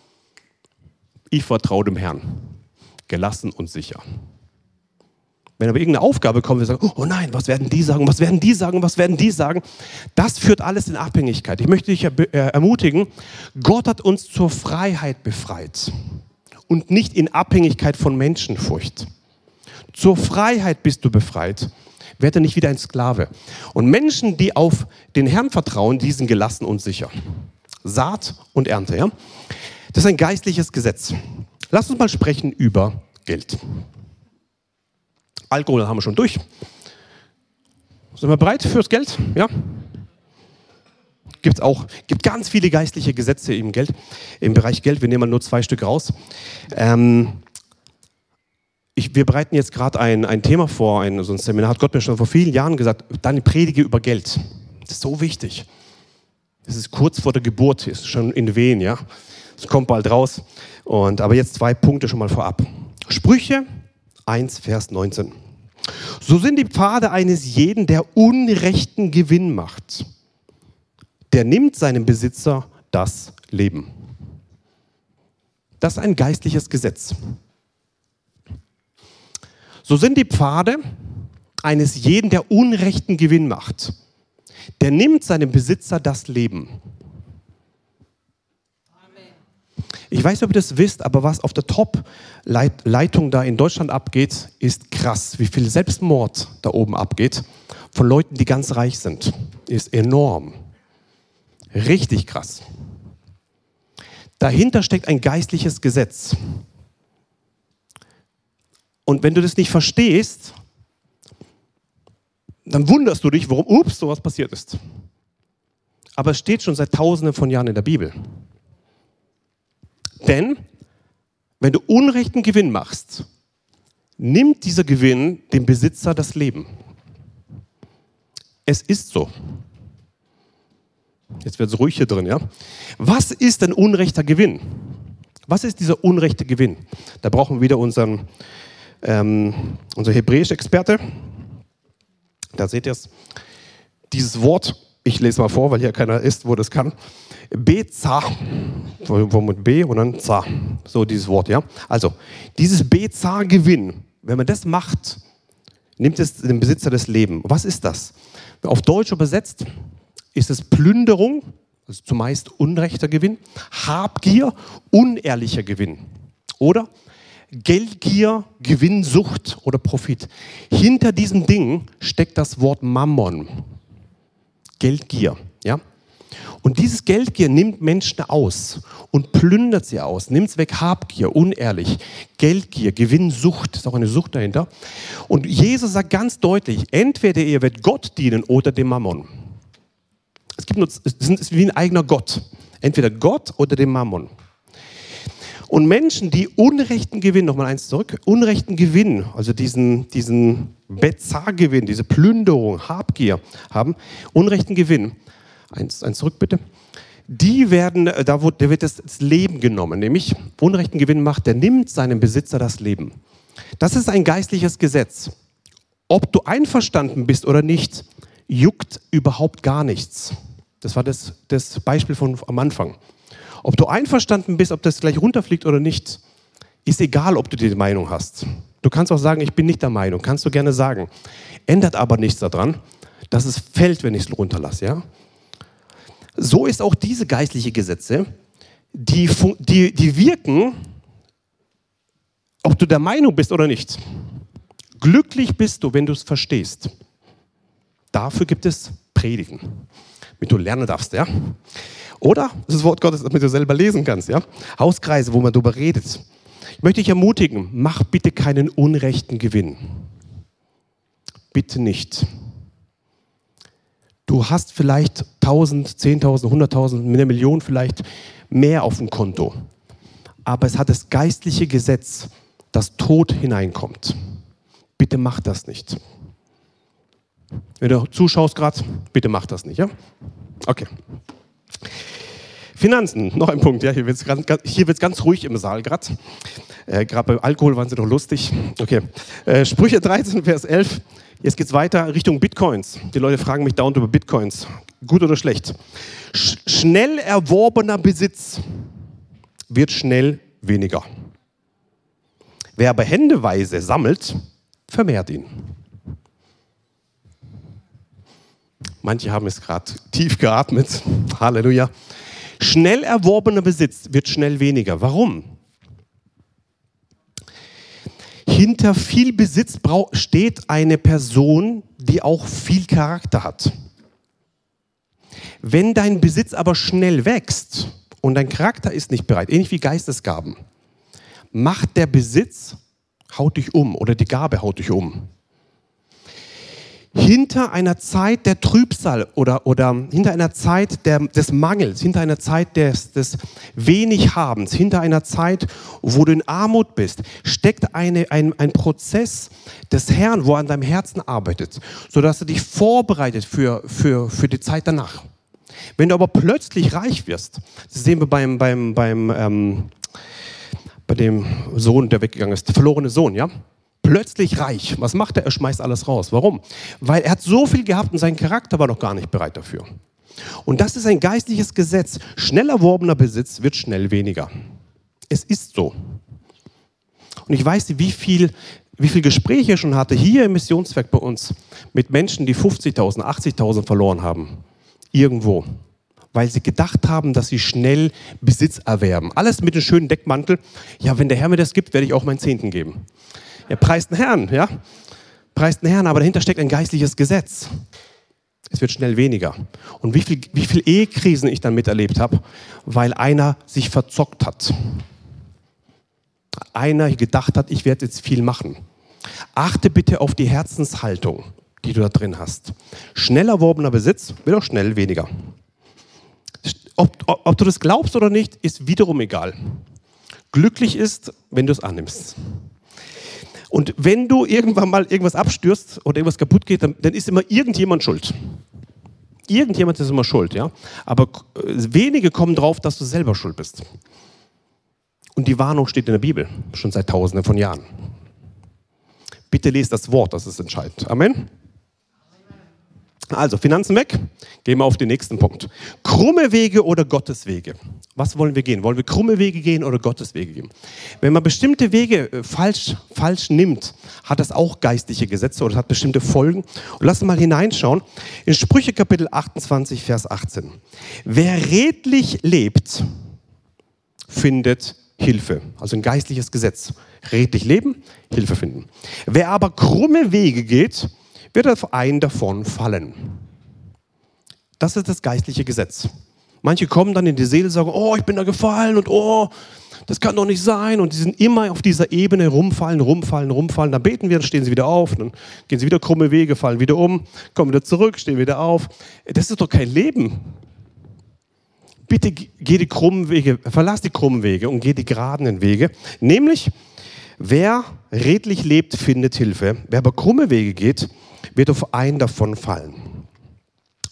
ich vertraue dem Herrn. Gelassen und sicher. Wenn aber irgendeine Aufgabe kommt, wir sagen, oh nein, was werden die sagen, was werden die sagen, was werden die sagen, das führt alles in Abhängigkeit. Ich möchte dich äh, ermutigen, Gott hat uns zur Freiheit befreit und nicht in Abhängigkeit von Menschenfurcht. Zur Freiheit bist du befreit. Werde nicht wieder ein Sklave. Und Menschen, die auf den Herrn vertrauen, die sind gelassen und sicher. Saat und Ernte. Ja? Das ist ein geistliches Gesetz. Lass uns mal sprechen über Geld. Alkohol haben wir schon durch. Sind wir bereit fürs Geld? Ja? Gibt auch gibt ganz viele geistliche Gesetze im Geld, im Bereich Geld. Wir nehmen mal nur zwei Stück raus. Ähm, ich, wir bereiten jetzt gerade ein, ein Thema vor, ein, so ein Seminar hat Gott mir schon vor vielen Jahren gesagt, deine Predige über Geld. Das ist so wichtig. Es ist kurz vor der Geburt, ist schon in Wehen, ja. Es kommt bald raus. Und, aber jetzt zwei Punkte schon mal vorab. Sprüche 1, Vers 19. So sind die Pfade eines jeden, der unrechten Gewinn macht. Der nimmt seinem Besitzer das Leben. Das ist ein geistliches Gesetz. So sind die Pfade eines jeden, der unrechten Gewinn macht. Der nimmt seinem Besitzer das Leben. Ich weiß nicht, ob ihr das wisst, aber was auf der Top-Leitung da in Deutschland abgeht, ist krass. Wie viel Selbstmord da oben abgeht von Leuten, die ganz reich sind, ist enorm. Richtig krass. Dahinter steckt ein geistliches Gesetz. Und wenn du das nicht verstehst, dann wunderst du dich, warum, ups, sowas passiert ist. Aber es steht schon seit tausenden von Jahren in der Bibel. Denn wenn du unrechten Gewinn machst, nimmt dieser Gewinn dem Besitzer das Leben. Es ist so. Jetzt wird es ruhig hier drin, ja? Was ist ein unrechter Gewinn? Was ist dieser unrechte Gewinn? Da brauchen wir wieder unseren, ähm, unser hebräische Experte. Da seht ihr es. Dieses Wort, ich lese mal vor, weil hier keiner ist, wo das kann. Beza, wo mit B und dann Za, so dieses Wort, ja. Also, dieses Beza-Gewinn, wenn man das macht, nimmt es dem Besitzer das Leben. Was ist das? Auf Deutsch übersetzt ist es Plünderung also zumeist unrechter Gewinn. Habgier, unehrlicher Gewinn. Oder Geldgier, Gewinnsucht oder Profit. Hinter diesem Ding steckt das Wort Mammon. Geldgier, ja? Und dieses Geldgier nimmt Menschen aus und plündert sie aus, nimmt es weg, Habgier, unehrlich, Geldgier, Gewinnsucht, ist auch eine Sucht dahinter. Und Jesus sagt ganz deutlich, entweder ihr werdet Gott dienen oder dem Mammon. Es gibt nur, es ist wie ein eigener Gott. Entweder Gott oder dem Mammon. Und Menschen, die unrechten Gewinn, nochmal eins zurück, unrechten Gewinn, also diesen, diesen Bezargewinn, diese Plünderung, Habgier haben, unrechten Gewinn, eins, eins zurück bitte, die werden, äh, da wird, da wird das Leben genommen, nämlich unrechten Gewinn macht, der nimmt seinem Besitzer das Leben. Das ist ein geistliches Gesetz. Ob du einverstanden bist oder nicht, juckt überhaupt gar nichts. Das war das, das Beispiel von am Anfang. Ob du einverstanden bist, ob das gleich runterfliegt oder nicht, ist egal, ob du die Meinung hast. Du kannst auch sagen, ich bin nicht der Meinung, kannst du gerne sagen. Ändert aber nichts daran, dass es fällt, wenn ich es runterlasse. Ja? So ist auch diese geistliche Gesetze, die, die, die wirken, ob du der Meinung bist oder nicht. Glücklich bist du, wenn du es verstehst. Dafür gibt es Predigen, damit du lernen darfst. Ja? Oder das Wort Gottes, damit du selber lesen kannst. Ja? Hauskreise, wo man darüber redet. Ich möchte dich ermutigen, mach bitte keinen unrechten Gewinn. Bitte nicht. Du hast vielleicht 1000, 10.000, 100.000, eine Million vielleicht mehr auf dem Konto. Aber es hat das geistliche Gesetz, dass Tod hineinkommt. Bitte mach das nicht. Wenn du zuschaust gerade, bitte mach das nicht, ja? Okay. Finanzen, *laughs* noch ein Punkt. Ja, hier wird es ganz, ganz, ganz, ruhig im Saal gerade. Äh, gerade beim Alkohol waren sie noch lustig. Okay. Äh, Sprüche 13, Vers 11. Jetzt geht es weiter Richtung Bitcoins. Die Leute fragen mich dauernd über Bitcoins. Gut oder schlecht? Sch schnell erworbener Besitz wird schnell weniger. Wer aber händeweise sammelt, vermehrt ihn. Manche haben es gerade tief geatmet. Halleluja. Schnell erworbener Besitz wird schnell weniger. Warum? Hinter viel Besitz steht eine Person, die auch viel Charakter hat. Wenn dein Besitz aber schnell wächst und dein Charakter ist nicht bereit, ähnlich wie Geistesgaben, macht der Besitz, haut dich um oder die Gabe haut dich um hinter einer Zeit der Trübsal oder, oder hinter einer Zeit der, des Mangels, hinter einer Zeit des, des Wenighabens, hinter einer Zeit, wo du in Armut bist, steckt eine, ein, ein Prozess des Herrn, wo er an deinem Herzen arbeitet, sodass er dich vorbereitet für, für, für die Zeit danach. Wenn du aber plötzlich reich wirst, das sehen wir beim, beim, beim, ähm, bei dem Sohn, der weggegangen ist, der verlorene Sohn, ja? Plötzlich reich. Was macht er? Er schmeißt alles raus. Warum? Weil er hat so viel gehabt und sein Charakter war noch gar nicht bereit dafür. Und das ist ein geistliches Gesetz. Schnell erworbener Besitz wird schnell weniger. Es ist so. Und ich weiß wie viel, wie viel Gespräche ich schon hatte hier im Missionswerk bei uns mit Menschen, die 50.000, 80.000 verloren haben. Irgendwo. Weil sie gedacht haben, dass sie schnell Besitz erwerben. Alles mit einem schönen Deckmantel. Ja, wenn der Herr mir das gibt, werde ich auch meinen Zehnten geben. Er preist den Herrn, ja? Preist den Herrn, aber dahinter steckt ein geistliches Gesetz. Es wird schnell weniger. Und wie viel, wie viel Ehekrisen ich dann miterlebt habe, weil einer sich verzockt hat. Einer gedacht hat, ich werde jetzt viel machen. Achte bitte auf die Herzenshaltung, die du da drin hast. Schnell erworbener Besitz wird auch schnell weniger. Ob, ob, ob du das glaubst oder nicht, ist wiederum egal. Glücklich ist, wenn du es annimmst. Und wenn du irgendwann mal irgendwas abstürzt oder irgendwas kaputt geht, dann, dann ist immer irgendjemand schuld. Irgendjemand ist immer schuld, ja. Aber äh, wenige kommen drauf, dass du selber schuld bist. Und die Warnung steht in der Bibel, schon seit Tausenden von Jahren. Bitte lest das Wort, das ist entscheidend. Amen. Also Finanzen weg, gehen wir auf den nächsten Punkt. Krumme Wege oder Gottes Wege? Was wollen wir gehen? Wollen wir krumme Wege gehen oder Gottes Wege gehen? Wenn man bestimmte Wege äh, falsch, falsch nimmt, hat das auch geistliche Gesetze oder hat bestimmte Folgen. Und lass uns mal hineinschauen in Sprüche Kapitel 28, Vers 18. Wer redlich lebt, findet Hilfe. Also ein geistliches Gesetz. Redlich leben, Hilfe finden. Wer aber krumme Wege geht, wird auf einen davon fallen. Das ist das geistliche Gesetz. Manche kommen dann in die Seele und sagen, oh, ich bin da gefallen und oh, das kann doch nicht sein. Und die sind immer auf dieser Ebene rumfallen, rumfallen, rumfallen. Dann beten wir, dann stehen sie wieder auf, dann gehen sie wieder krumme Wege, fallen wieder um, kommen wieder zurück, stehen wieder auf. Das ist doch kein Leben. Bitte geh die krummen Wege, verlass die krummen Wege und geh die geraden Wege. Nämlich, wer redlich lebt, findet Hilfe. Wer aber krumme Wege geht, wird auf einen davon fallen.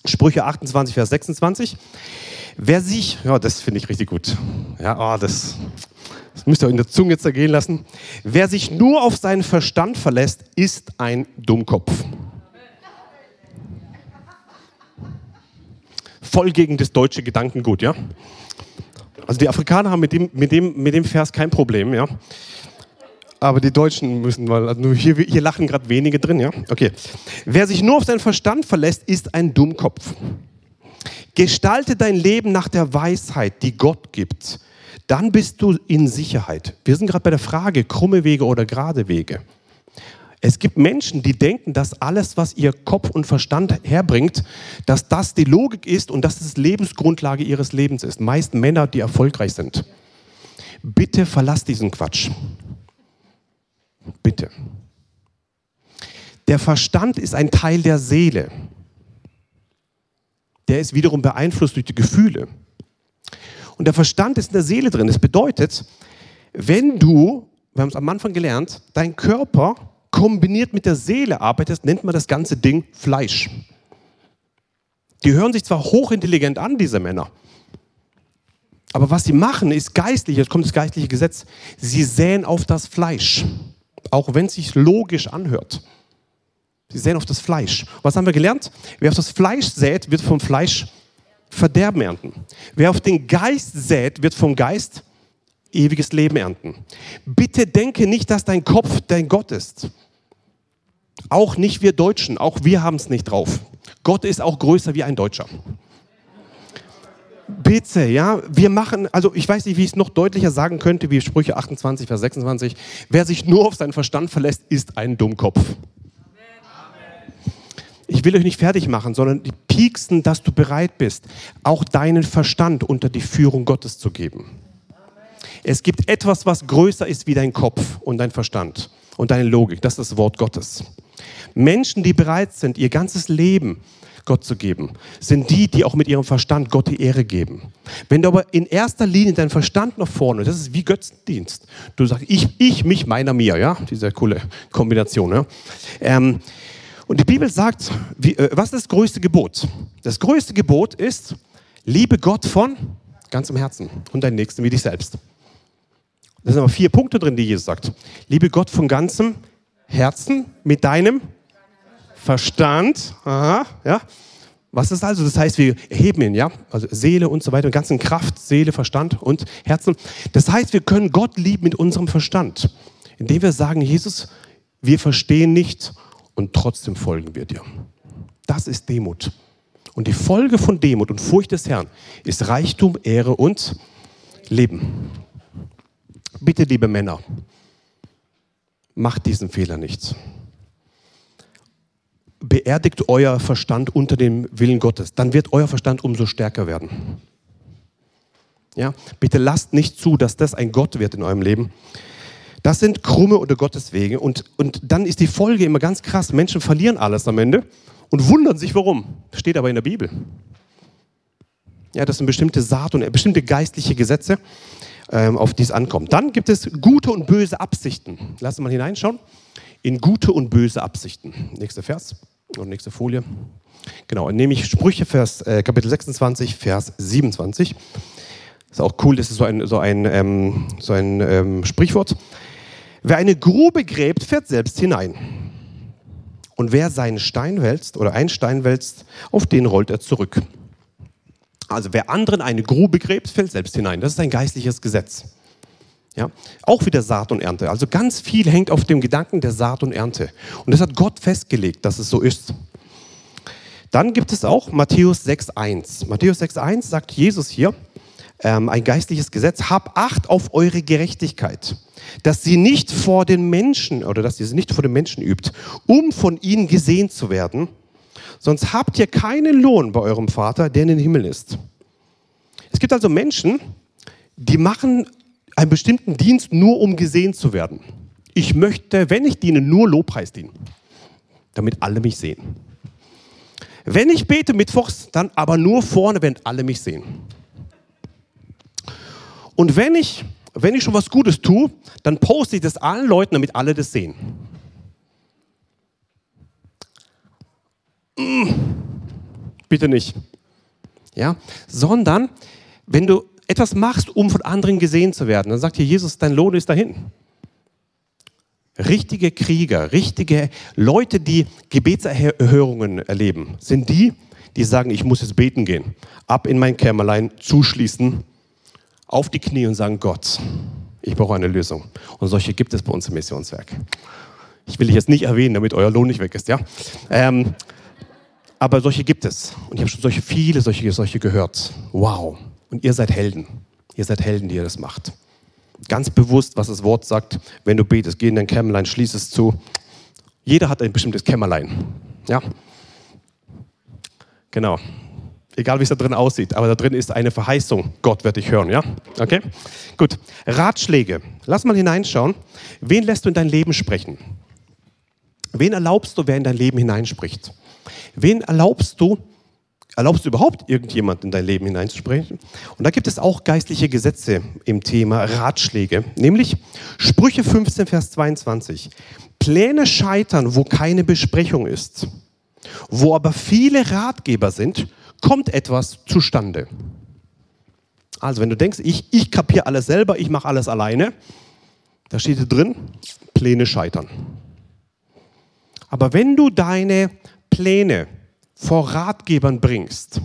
Sprüche 28, Vers 26. Wer sich, ja, das finde ich richtig gut. Ja, oh, das, das müsst ihr in der Zunge zergehen lassen. Wer sich nur auf seinen Verstand verlässt, ist ein Dummkopf. Voll gegen das deutsche Gedankengut, ja? Also die Afrikaner haben mit dem, mit dem, mit dem Vers kein Problem, ja? Aber die Deutschen müssen mal, also hier, hier lachen gerade wenige drin, ja? Okay. Wer sich nur auf seinen Verstand verlässt, ist ein Dummkopf. Gestalte dein Leben nach der Weisheit, die Gott gibt. Dann bist du in Sicherheit. Wir sind gerade bei der Frage, krumme Wege oder gerade Wege. Es gibt Menschen, die denken, dass alles, was ihr Kopf und Verstand herbringt, dass das die Logik ist und dass es Lebensgrundlage ihres Lebens ist. Meist Männer, die erfolgreich sind. Bitte verlass diesen Quatsch. Bitte. Der Verstand ist ein Teil der Seele. Der ist wiederum beeinflusst durch die Gefühle. Und der Verstand ist in der Seele drin. Das bedeutet, wenn du, wir haben es am Anfang gelernt, dein Körper kombiniert mit der Seele arbeitest, nennt man das ganze Ding Fleisch. Die hören sich zwar hochintelligent an, diese Männer, aber was sie machen, ist geistlich, jetzt kommt das geistliche Gesetz, sie säen auf das Fleisch auch wenn es sich logisch anhört. Sie sehen auf das Fleisch. Was haben wir gelernt? Wer auf das Fleisch sät, wird vom Fleisch Verderben ernten. Wer auf den Geist sät, wird vom Geist ewiges Leben ernten. Bitte denke nicht, dass dein Kopf dein Gott ist. Auch nicht wir Deutschen, auch wir haben es nicht drauf. Gott ist auch größer wie ein Deutscher bitte, ja, wir machen, also ich weiß nicht, wie ich es noch deutlicher sagen könnte, wie Sprüche 28, Vers 26. Wer sich nur auf seinen Verstand verlässt, ist ein Dummkopf. Ich will euch nicht fertig machen, sondern die pieksten, dass du bereit bist, auch deinen Verstand unter die Führung Gottes zu geben. Es gibt etwas, was größer ist wie dein Kopf und dein Verstand und deine Logik. Das ist das Wort Gottes. Menschen, die bereit sind, ihr ganzes Leben Gott zu geben, sind die, die auch mit ihrem Verstand Gott die Ehre geben. Wenn du aber in erster Linie deinen Verstand nach vorne, das ist wie Götzendienst. Du sagst, ich, ich, mich, meiner, mir, ja, diese coole Kombination. Ja? Ähm, und die Bibel sagt, wie, äh, was ist das größte Gebot? Das größte Gebot ist, liebe Gott von ganzem Herzen und deinen Nächsten wie dich selbst. Da sind aber vier Punkte drin, die Jesus sagt. Liebe Gott von ganzem Herzen mit deinem Verstand, aha, ja. Was ist also? Das heißt, wir erheben ihn, ja, also Seele und so weiter, ganzen Kraft, Seele, Verstand und Herzen. Das heißt, wir können Gott lieben mit unserem Verstand, indem wir sagen, Jesus, wir verstehen nicht und trotzdem folgen wir dir. Das ist Demut. Und die Folge von Demut und Furcht des Herrn ist Reichtum, Ehre und Leben. Bitte, liebe Männer, macht diesen Fehler nicht beerdigt euer Verstand unter dem Willen Gottes. Dann wird euer Verstand umso stärker werden. Ja, bitte lasst nicht zu, dass das ein Gott wird in eurem Leben. Das sind krumme oder Gotteswege. Und, und dann ist die Folge immer ganz krass. Menschen verlieren alles am Ende und wundern sich, warum. Steht aber in der Bibel. Ja, das sind bestimmte Saat und bestimmte geistliche Gesetze, ähm, auf die es ankommt. Dann gibt es gute und böse Absichten. Lass mal hineinschauen. In gute und böse Absichten. Nächster Vers. Und nächste Folie. Genau, nämlich Sprüche, Vers, äh, Kapitel 26, Vers 27. Ist auch cool, das ist so ein, so ein, ähm, so ein ähm, Sprichwort. Wer eine Grube gräbt, fährt selbst hinein. Und wer seinen Stein wälzt oder einen Stein wälzt, auf den rollt er zurück. Also wer anderen eine Grube gräbt, fällt selbst hinein. Das ist ein geistliches Gesetz. Ja, auch wieder Saat und Ernte. Also ganz viel hängt auf dem Gedanken der Saat und Ernte. Und das hat Gott festgelegt, dass es so ist. Dann gibt es auch Matthäus 6.1. Matthäus 6.1 sagt Jesus hier, ähm, ein geistliches Gesetz, hab Acht auf eure Gerechtigkeit, dass sie nicht vor den Menschen oder dass ihr sie nicht vor den Menschen übt, um von ihnen gesehen zu werden, sonst habt ihr keinen Lohn bei eurem Vater, der in den Himmel ist. Es gibt also Menschen, die machen einen bestimmten Dienst nur um gesehen zu werden. Ich möchte, wenn ich diene, nur Lobpreis dienen, damit alle mich sehen. Wenn ich bete mittwochs, dann aber nur vorne, wenn alle mich sehen. Und wenn ich, wenn ich schon was Gutes tue, dann poste ich das allen Leuten, damit alle das sehen. Mm, bitte nicht. Ja, sondern wenn du etwas machst, um von anderen gesehen zu werden, dann sagt hier Jesus, dein Lohn ist dahin. Richtige Krieger, richtige Leute, die Gebetserhörungen erleben, sind die, die sagen, ich muss jetzt beten gehen, ab in mein Kämmerlein, zuschließen, auf die Knie und sagen, Gott, ich brauche eine Lösung. Und solche gibt es bei uns im Missionswerk. Ich will dich jetzt nicht erwähnen, damit euer Lohn nicht weg ist, ja. Ähm, aber solche gibt es. Und ich habe schon solche viele solche, solche gehört. Wow. Und ihr seid Helden. Ihr seid Helden, die ihr das macht. Ganz bewusst, was das Wort sagt, wenn du betest, geh in dein Kämmerlein, schließ es zu. Jeder hat ein bestimmtes Kämmerlein. Ja? Genau. Egal wie es da drin aussieht, aber da drin ist eine Verheißung. Gott wird dich hören, ja? Okay? Gut. Ratschläge. Lass mal hineinschauen. Wen lässt du in dein Leben sprechen? Wen erlaubst du, wer in dein Leben hineinspricht? Wen erlaubst du, Erlaubst du überhaupt irgendjemand in dein Leben hineinzusprechen? Und da gibt es auch geistliche Gesetze im Thema Ratschläge, nämlich Sprüche 15, Vers 22. Pläne scheitern, wo keine Besprechung ist. Wo aber viele Ratgeber sind, kommt etwas zustande. Also wenn du denkst, ich, ich kapiere alles selber, ich mache alles alleine, da steht drin, Pläne scheitern. Aber wenn du deine Pläne vor Ratgebern bringst,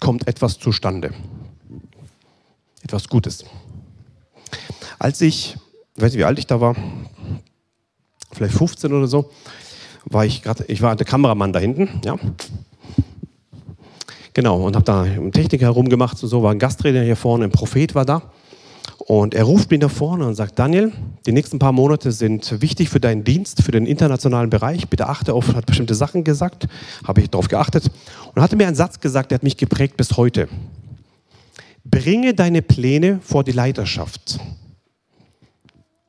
kommt etwas zustande. Etwas Gutes. Als ich, ich weiß nicht, wie alt ich da war, vielleicht 15 oder so, war ich gerade, ich war der Kameramann da hinten, ja. Genau, und habe da Technik herumgemacht und so, war ein Gastredner hier vorne, ein Prophet war da. Und er ruft mich nach vorne und sagt, Daniel, die nächsten paar Monate sind wichtig für deinen Dienst, für den internationalen Bereich. Bitte achte auf, hat bestimmte Sachen gesagt, habe ich darauf geachtet. Und hatte mir einen Satz gesagt, der hat mich geprägt bis heute. Bringe deine Pläne vor die Leiterschaft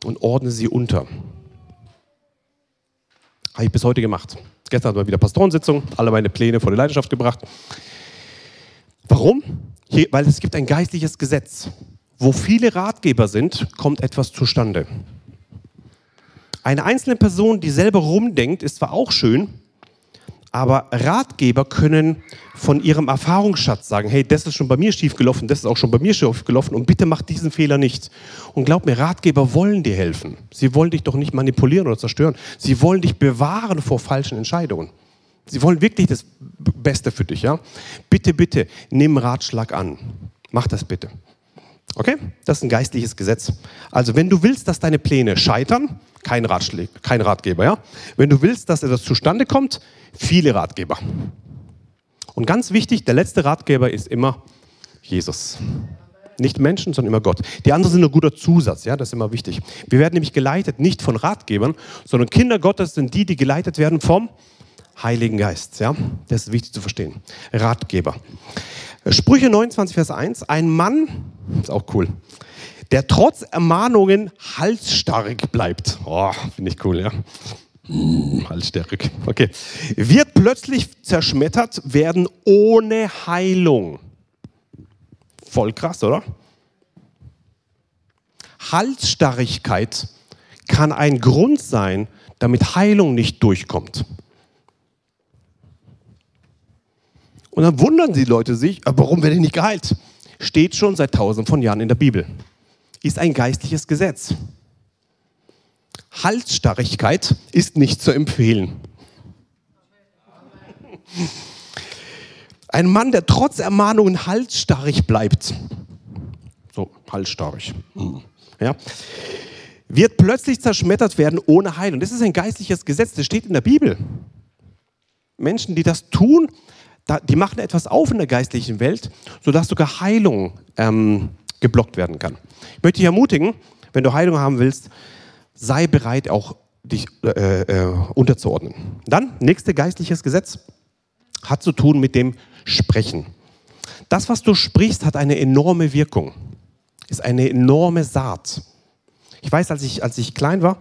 und ordne sie unter. Habe ich bis heute gemacht. Gestern hatten wir wieder Pastorensitzung, alle meine Pläne vor die Leiterschaft gebracht. Warum? Hier, weil es gibt ein geistliches Gesetz. Wo viele Ratgeber sind, kommt etwas zustande. Eine einzelne Person, die selber rumdenkt, ist zwar auch schön, aber Ratgeber können von ihrem Erfahrungsschatz sagen, hey, das ist schon bei mir schiefgelaufen, das ist auch schon bei mir schiefgelaufen und bitte mach diesen Fehler nicht. Und glaub mir, Ratgeber wollen dir helfen. Sie wollen dich doch nicht manipulieren oder zerstören. Sie wollen dich bewahren vor falschen Entscheidungen. Sie wollen wirklich das Beste für dich, ja? Bitte, bitte, nimm Ratschlag an. Mach das bitte. Okay? Das ist ein geistliches Gesetz. Also, wenn du willst, dass deine Pläne scheitern, kein, Ratschläge, kein Ratgeber. Ja? Wenn du willst, dass etwas zustande kommt, viele Ratgeber. Und ganz wichtig, der letzte Ratgeber ist immer Jesus. Nicht Menschen, sondern immer Gott. Die anderen sind ein guter Zusatz, ja, das ist immer wichtig. Wir werden nämlich geleitet nicht von Ratgebern, sondern Kinder Gottes sind die, die geleitet werden vom Heiligen Geist, ja. Das ist wichtig zu verstehen. Ratgeber. Sprüche 29, Vers 1. Ein Mann, ist auch cool, der trotz Ermahnungen halsstarrig bleibt. Oh, finde ich cool, ja. Hm, halsstarrig. Okay. Wird plötzlich zerschmettert werden ohne Heilung. Voll krass, oder? Halsstarrigkeit kann ein Grund sein, damit Heilung nicht durchkommt. Und dann wundern die Leute sich, warum werde ich nicht geheilt? Steht schon seit tausenden von Jahren in der Bibel. Ist ein geistliches Gesetz. Halsstarrigkeit ist nicht zu empfehlen. Ein Mann, der trotz Ermahnungen halsstarrig bleibt, so halsstarrig, ja, wird plötzlich zerschmettert werden ohne Heilung. Das ist ein geistliches Gesetz, das steht in der Bibel. Menschen, die das tun, die machen etwas auf in der geistlichen Welt, sodass sogar Heilung ähm, geblockt werden kann. Ich möchte dich ermutigen, wenn du Heilung haben willst, sei bereit, auch dich äh, äh, unterzuordnen. Dann, nächste geistliches Gesetz hat zu tun mit dem Sprechen. Das, was du sprichst, hat eine enorme Wirkung, ist eine enorme Saat. Ich weiß, als ich, als ich klein war,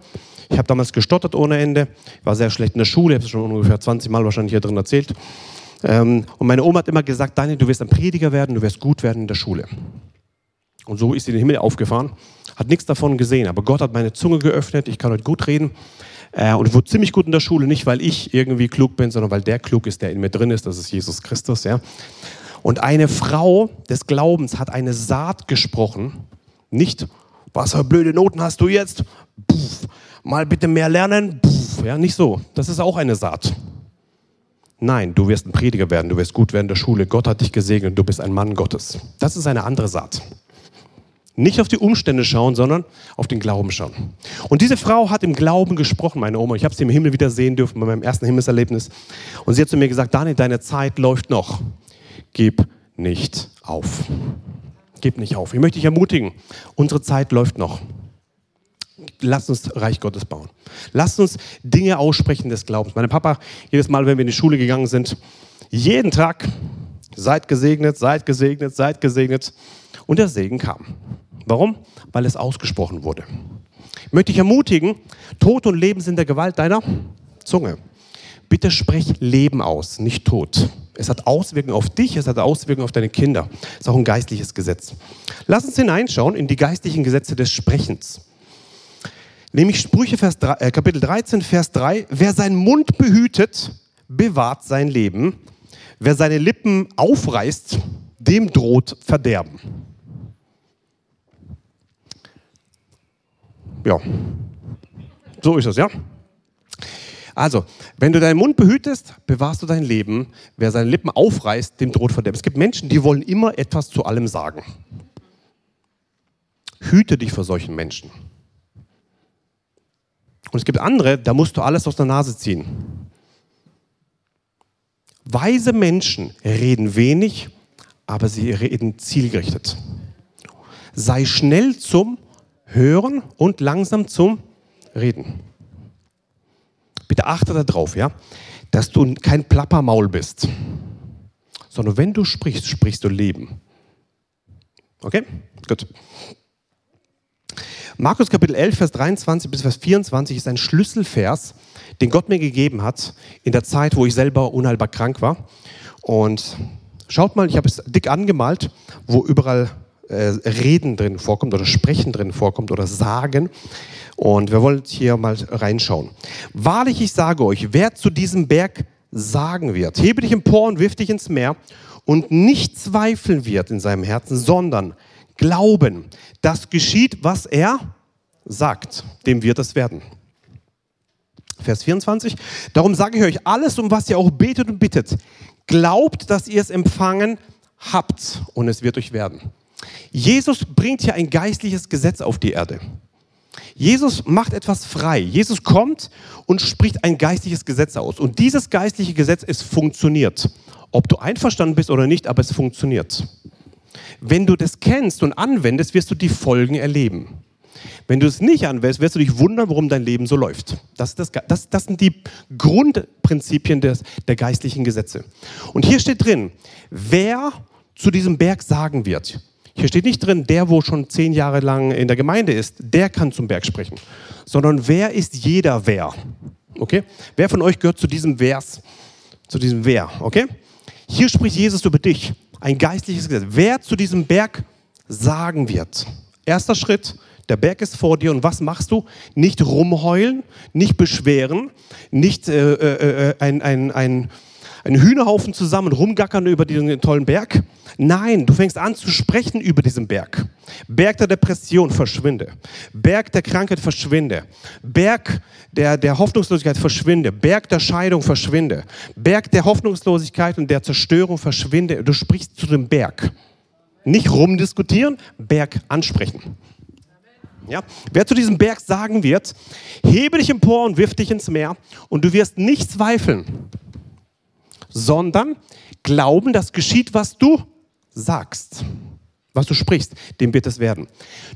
ich habe damals gestottert ohne Ende, war sehr schlecht in der Schule, habe es schon ungefähr 20 Mal wahrscheinlich hier drin erzählt. Ähm, und meine Oma hat immer gesagt, Daniel, du wirst ein Prediger werden, du wirst gut werden in der Schule. Und so ist sie in den Himmel aufgefahren, hat nichts davon gesehen, aber Gott hat meine Zunge geöffnet, ich kann heute gut reden. Äh, und wurde ziemlich gut in der Schule, nicht weil ich irgendwie klug bin, sondern weil der klug ist, der in mir drin ist, das ist Jesus Christus. Ja. Und eine Frau des Glaubens hat eine Saat gesprochen, nicht, was für blöde Noten hast du jetzt? Puff, mal bitte mehr lernen. Puff, ja, nicht so. Das ist auch eine Saat. Nein, du wirst ein Prediger werden, du wirst gut werden in der Schule. Gott hat dich gesegnet, du bist ein Mann Gottes. Das ist eine andere Saat. Nicht auf die Umstände schauen, sondern auf den Glauben schauen. Und diese Frau hat im Glauben gesprochen, meine Oma. Ich habe sie im Himmel wieder sehen dürfen bei meinem ersten Himmelserlebnis. Und sie hat zu mir gesagt, Daniel, deine Zeit läuft noch. Gib nicht auf. Gib nicht auf. Ich möchte dich ermutigen, unsere Zeit läuft noch. Lasst uns Reich Gottes bauen. Lasst uns Dinge aussprechen des Glaubens. Mein Papa, jedes Mal, wenn wir in die Schule gegangen sind, jeden Tag, seid gesegnet, seid gesegnet, seid gesegnet. Und der Segen kam. Warum? Weil es ausgesprochen wurde. Ich möchte dich ermutigen, Tod und Leben sind der Gewalt deiner Zunge. Bitte sprich Leben aus, nicht Tod. Es hat Auswirkungen auf dich, es hat Auswirkungen auf deine Kinder. Es ist auch ein geistliches Gesetz. Lass uns hineinschauen in die geistlichen Gesetze des Sprechens. Nämlich Sprüche Vers 3, äh, Kapitel 13, Vers 3. Wer seinen Mund behütet, bewahrt sein Leben. Wer seine Lippen aufreißt, dem droht Verderben. Ja, so ist es, ja. Also, wenn du deinen Mund behütest, bewahrst du dein Leben. Wer seine Lippen aufreißt, dem droht Verderben. Es gibt Menschen, die wollen immer etwas zu allem sagen. Hüte dich vor solchen Menschen. Und es gibt andere, da musst du alles aus der Nase ziehen. Weise Menschen reden wenig, aber sie reden zielgerichtet. Sei schnell zum Hören und langsam zum Reden. Bitte achte darauf, ja, dass du kein Plappermaul bist, sondern wenn du sprichst, sprichst du Leben. Okay? Gut. Markus Kapitel 11, Vers 23 bis Vers 24 ist ein Schlüsselvers, den Gott mir gegeben hat in der Zeit, wo ich selber unheilbar krank war. Und schaut mal, ich habe es dick angemalt, wo überall äh, Reden drin vorkommt oder Sprechen drin vorkommt oder Sagen. Und wir wollen hier mal reinschauen. Wahrlich, ich sage euch, wer zu diesem Berg sagen wird, hebe dich empor und wirf dich ins Meer und nicht zweifeln wird in seinem Herzen, sondern glauben, das geschieht, was er sagt, dem wird es werden. Vers 24. Darum sage ich euch alles, um was ihr auch betet und bittet. Glaubt, dass ihr es empfangen habt und es wird euch werden. Jesus bringt hier ein geistliches Gesetz auf die Erde. Jesus macht etwas frei. Jesus kommt und spricht ein geistliches Gesetz aus. Und dieses geistliche Gesetz, es funktioniert. Ob du einverstanden bist oder nicht, aber es funktioniert. Wenn du das kennst und anwendest, wirst du die Folgen erleben. Wenn du es nicht anwendest, wirst du dich wundern, warum dein Leben so läuft. Das, das, das, das sind die Grundprinzipien des, der geistlichen Gesetze. Und hier steht drin, wer zu diesem Berg sagen wird. Hier steht nicht drin, der, wo schon zehn Jahre lang in der Gemeinde ist, der kann zum Berg sprechen. Sondern wer ist jeder wer? Okay? Wer von euch gehört zu diesem Vers, zu diesem Wer? Okay? Hier spricht Jesus über dich. Ein geistliches Gesetz. Wer zu diesem Berg sagen wird. Erster Schritt, der Berg ist vor dir und was machst du? Nicht rumheulen, nicht beschweren, nicht äh, äh, äh ein, ein, ein, einen Hühnerhaufen zusammen rumgackern über diesen tollen Berg. Nein, du fängst an zu sprechen über diesen Berg. Berg der Depression, verschwinde. Berg der Krankheit, verschwinde. Berg der, der Hoffnungslosigkeit, verschwinde. Berg der Scheidung, verschwinde. Berg der Hoffnungslosigkeit und der Zerstörung, verschwinde. Du sprichst zu dem Berg. Nicht rumdiskutieren, Berg ansprechen. Ja? Wer zu diesem Berg sagen wird, hebe dich empor und wirf dich ins Meer und du wirst nicht zweifeln, sondern glauben, dass geschieht, was du sagst, was du sprichst, dem wird es werden.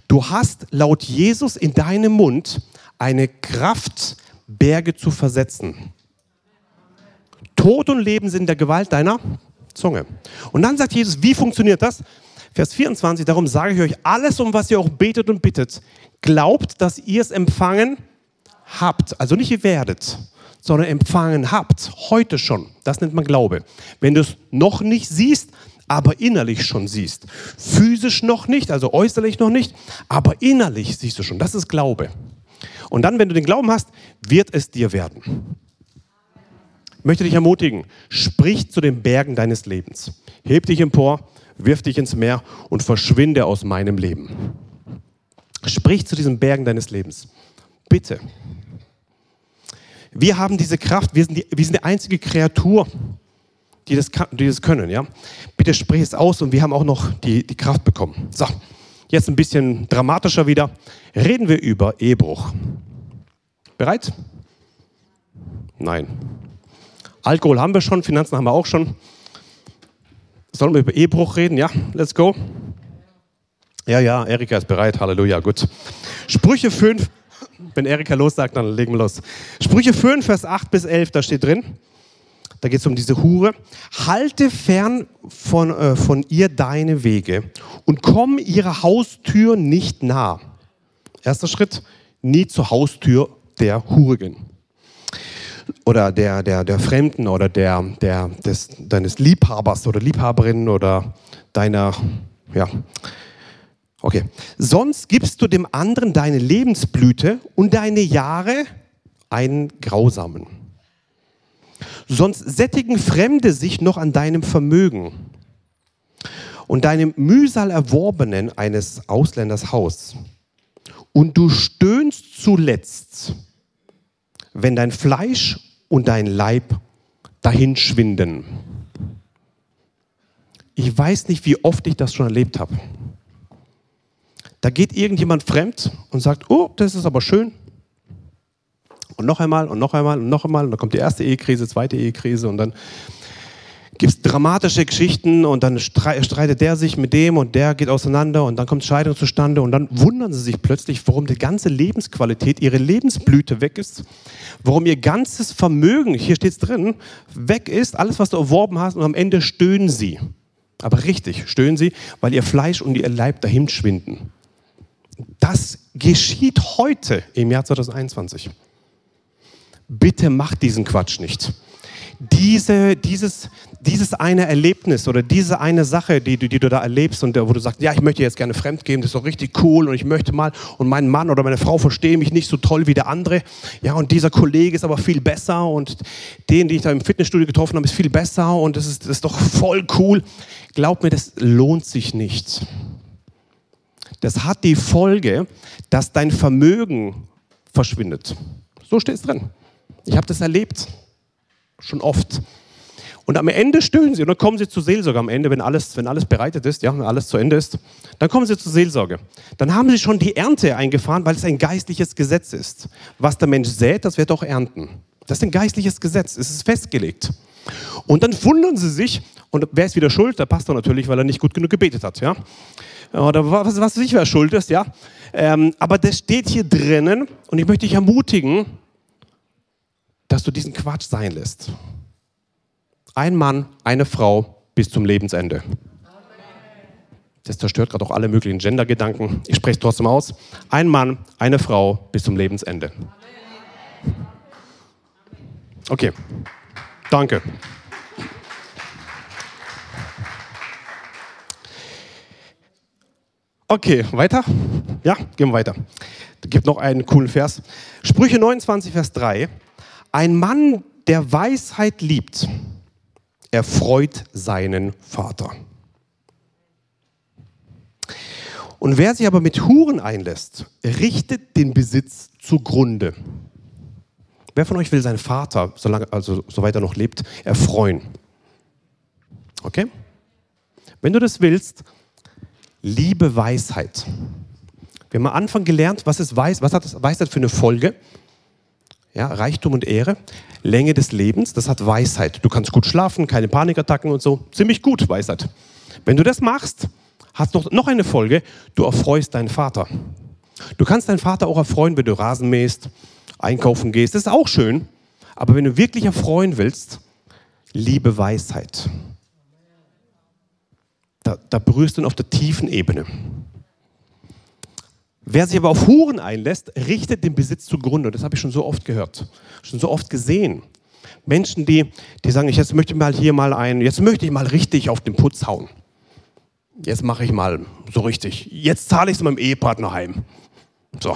Du hast laut Jesus in deinem Mund eine Kraft, Berge zu versetzen. Tod und Leben sind in der Gewalt deiner Zunge. Und dann sagt Jesus, wie funktioniert das? Vers 24, darum sage ich euch, alles, um was ihr auch betet und bittet, glaubt, dass ihr es empfangen habt. Also nicht ihr werdet, sondern empfangen habt. Heute schon. Das nennt man Glaube. Wenn du es noch nicht siehst, aber innerlich schon siehst. Physisch noch nicht, also äußerlich noch nicht, aber innerlich siehst du schon. Das ist Glaube. Und dann, wenn du den Glauben hast, wird es dir werden. Ich möchte dich ermutigen, sprich zu den Bergen deines Lebens. Heb dich empor, wirf dich ins Meer und verschwinde aus meinem Leben. Sprich zu diesen Bergen deines Lebens. Bitte. Wir haben diese Kraft, wir sind die, wir sind die einzige Kreatur, die das, die das können. Ja? Bitte sprich es aus und wir haben auch noch die, die Kraft bekommen. So, jetzt ein bisschen dramatischer wieder. Reden wir über Ehebruch. Bereit? Nein. Alkohol haben wir schon, Finanzen haben wir auch schon. Sollen wir über Ehebruch reden? Ja, let's go. Ja, ja, Erika ist bereit. Halleluja, gut. Sprüche 5, wenn Erika los sagt, dann legen wir los. Sprüche 5, Vers 8 bis 11, da steht drin. Da geht es um diese Hure. Halte fern von, äh, von ihr deine Wege und komm ihrer Haustür nicht nah. Erster Schritt, nie zur Haustür der Hure gehen oder der, der, der Fremden oder der, der, des, deines Liebhabers oder Liebhaberin oder deiner, ja, okay. Sonst gibst du dem anderen deine Lebensblüte und deine Jahre einen grausamen. Sonst sättigen Fremde sich noch an deinem Vermögen und deinem Mühsal erworbenen eines Ausländers Haus. Und du stöhnst zuletzt wenn dein Fleisch und dein Leib dahin schwinden. Ich weiß nicht, wie oft ich das schon erlebt habe. Da geht irgendjemand fremd und sagt, oh, das ist aber schön. Und noch einmal und noch einmal und noch einmal. Und dann kommt die erste Ehekrise, zweite Ehekrise und dann gibt es dramatische Geschichten und dann streitet der sich mit dem und der geht auseinander und dann kommt Scheidung zustande und dann wundern sie sich plötzlich, warum die ganze Lebensqualität, ihre Lebensblüte weg ist, warum ihr ganzes Vermögen, hier steht es drin, weg ist, alles, was du erworben hast und am Ende stöhnen sie. Aber richtig, stöhnen sie, weil ihr Fleisch und ihr Leib dahin schwinden. Das geschieht heute im Jahr 2021. Bitte macht diesen Quatsch nicht diese, dieses, dieses eine Erlebnis oder diese eine Sache, die, die, die du da erlebst und wo du sagst, ja, ich möchte jetzt gerne fremd gehen, das ist doch richtig cool und ich möchte mal und mein Mann oder meine Frau verstehen mich nicht so toll wie der andere. Ja, und dieser Kollege ist aber viel besser und den, den ich da im Fitnessstudio getroffen habe, ist viel besser und das ist, das ist doch voll cool. Glaub mir, das lohnt sich nicht. Das hat die Folge, dass dein Vermögen verschwindet. So steht es drin. Ich habe das erlebt. Schon oft. Und am Ende stöhnen sie und dann kommen sie zur Seelsorge am Ende, wenn alles, wenn alles bereitet ist, ja, wenn alles zu Ende ist. Dann kommen sie zur Seelsorge. Dann haben sie schon die Ernte eingefahren, weil es ein geistliches Gesetz ist. Was der Mensch sät, das wird auch ernten. Das ist ein geistliches Gesetz, es ist festgelegt. Und dann wundern sie sich, und wer ist wieder schuld? Der Pastor natürlich, weil er nicht gut genug gebetet hat, ja. Oder was, was weiß ich, wer schuld ist, ja. Ähm, aber das steht hier drinnen und ich möchte dich ermutigen, dass du diesen Quatsch sein lässt. Ein Mann, eine Frau bis zum Lebensende. Das zerstört gerade auch alle möglichen Gender-Gedanken. Ich spreche es trotzdem aus. Ein Mann, eine Frau bis zum Lebensende. Okay, danke. Okay, weiter? Ja, gehen wir weiter. Es gibt noch einen coolen Vers. Sprüche 29, Vers 3. Ein Mann, der Weisheit liebt, erfreut seinen Vater. Und wer sich aber mit Huren einlässt, richtet den Besitz zugrunde. Wer von euch will seinen Vater, solange, also soweit er noch lebt, erfreuen? Okay? Wenn du das willst, liebe Weisheit. Wir haben am Anfang gelernt, was ist Weis, was hat Weisheit für eine Folge? Ja, Reichtum und Ehre, Länge des Lebens, das hat Weisheit. Du kannst gut schlafen, keine Panikattacken und so. Ziemlich gut, Weisheit. Wenn du das machst, hat noch, noch eine Folge, du erfreust deinen Vater. Du kannst deinen Vater auch erfreuen, wenn du Rasen mähst, einkaufen gehst. Das ist auch schön. Aber wenn du wirklich erfreuen willst, liebe Weisheit. Da, da berührst du ihn auf der tiefen Ebene. Wer sich aber auf Huren einlässt, richtet den Besitz zugrunde. Das habe ich schon so oft gehört, schon so oft gesehen. Menschen, die, die sagen, ich jetzt möchte mal hier mal ein, jetzt möchte ich mal richtig auf den Putz hauen. Jetzt mache ich mal so richtig. Jetzt zahle ich es meinem Ehepartner heim. So.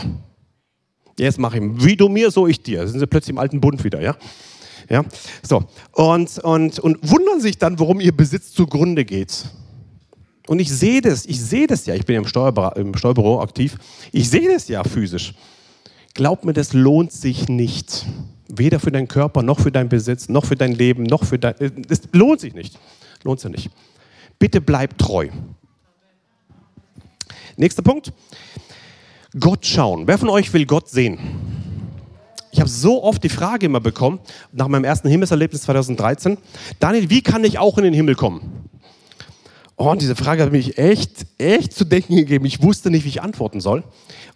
Jetzt mache ich, wie du mir, so ich dir. Da sind sie plötzlich im alten Bund wieder, ja? Ja, so. Und, und, und wundern sich dann, warum ihr Besitz zugrunde geht. Und ich sehe das, ich sehe das ja, ich bin ja im, Steuerbüro, im Steuerbüro aktiv, ich sehe das ja physisch. Glaub mir, das lohnt sich nicht. Weder für deinen Körper, noch für deinen Besitz, noch für dein Leben, noch für dein. Es lohnt sich nicht. Lohnt sich nicht. Bitte bleib treu. Nächster Punkt. Gott schauen. Wer von euch will Gott sehen? Ich habe so oft die Frage immer bekommen, nach meinem ersten Himmelserlebnis 2013, Daniel, wie kann ich auch in den Himmel kommen? Oh, und diese Frage hat mich echt, echt zu denken gegeben. Ich wusste nicht, wie ich antworten soll.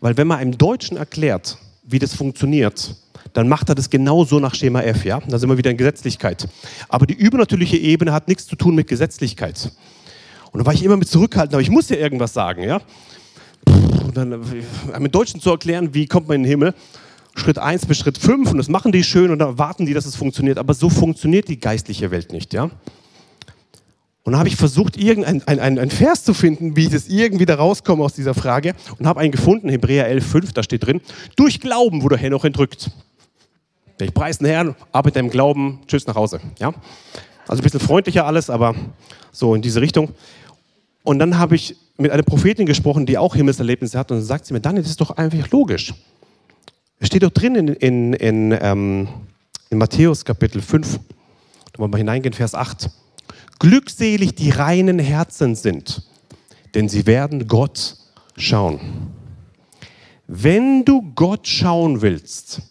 Weil wenn man einem Deutschen erklärt, wie das funktioniert, dann macht er das genauso nach Schema F, ja? Da sind wir wieder in Gesetzlichkeit. Aber die übernatürliche Ebene hat nichts zu tun mit Gesetzlichkeit. Und da war ich immer mit zurückhaltend, aber ich muss ja irgendwas sagen, ja? Und äh, Deutschen zu erklären, wie kommt man in den Himmel, Schritt 1 bis Schritt 5 und das machen die schön und dann warten die, dass es funktioniert. Aber so funktioniert die geistliche Welt nicht, ja? Und dann habe ich versucht, irgendein ein, ein, Vers zu finden, wie ich das irgendwie da rauskomme aus dieser Frage und habe einen gefunden, Hebräer 11,5, da steht drin, durch Glauben wurde Henoch entrückt. Ich preise den Herrn, arbeite im Glauben, tschüss nach Hause. Ja? Also ein bisschen freundlicher alles, aber so in diese Richtung. Und dann habe ich mit einer Prophetin gesprochen, die auch Himmelserlebnisse hat, und dann sagt sie mir, Daniel, das ist doch einfach logisch. Es steht doch drin in, in, in, ähm, in Matthäus Kapitel 5, da wollen wir hineingehen, Vers 8. Glückselig die reinen Herzen sind, denn sie werden Gott schauen. Wenn du Gott schauen willst,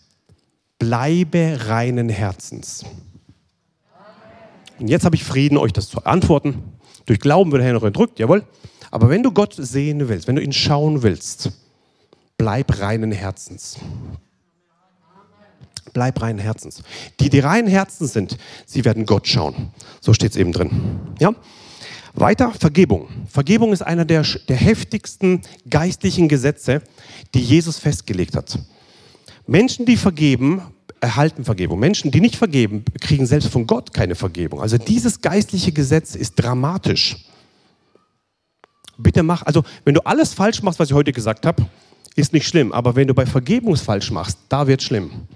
bleibe reinen Herzens. Und jetzt habe ich Frieden, euch das zu antworten. Durch Glauben wird er noch entrückt, jawohl. Aber wenn du Gott sehen willst, wenn du ihn schauen willst, bleib reinen Herzens. Bleib reinen Herzens. Die, die reinen Herzens sind, sie werden Gott schauen. So steht es eben drin. Ja? Weiter, Vergebung. Vergebung ist einer der, der heftigsten geistlichen Gesetze, die Jesus festgelegt hat. Menschen, die vergeben, erhalten Vergebung. Menschen, die nicht vergeben, kriegen selbst von Gott keine Vergebung. Also dieses geistliche Gesetz ist dramatisch. Bitte mach, also wenn du alles falsch machst, was ich heute gesagt habe, ist nicht schlimm. Aber wenn du bei Vergebung falsch machst, da wird schlimm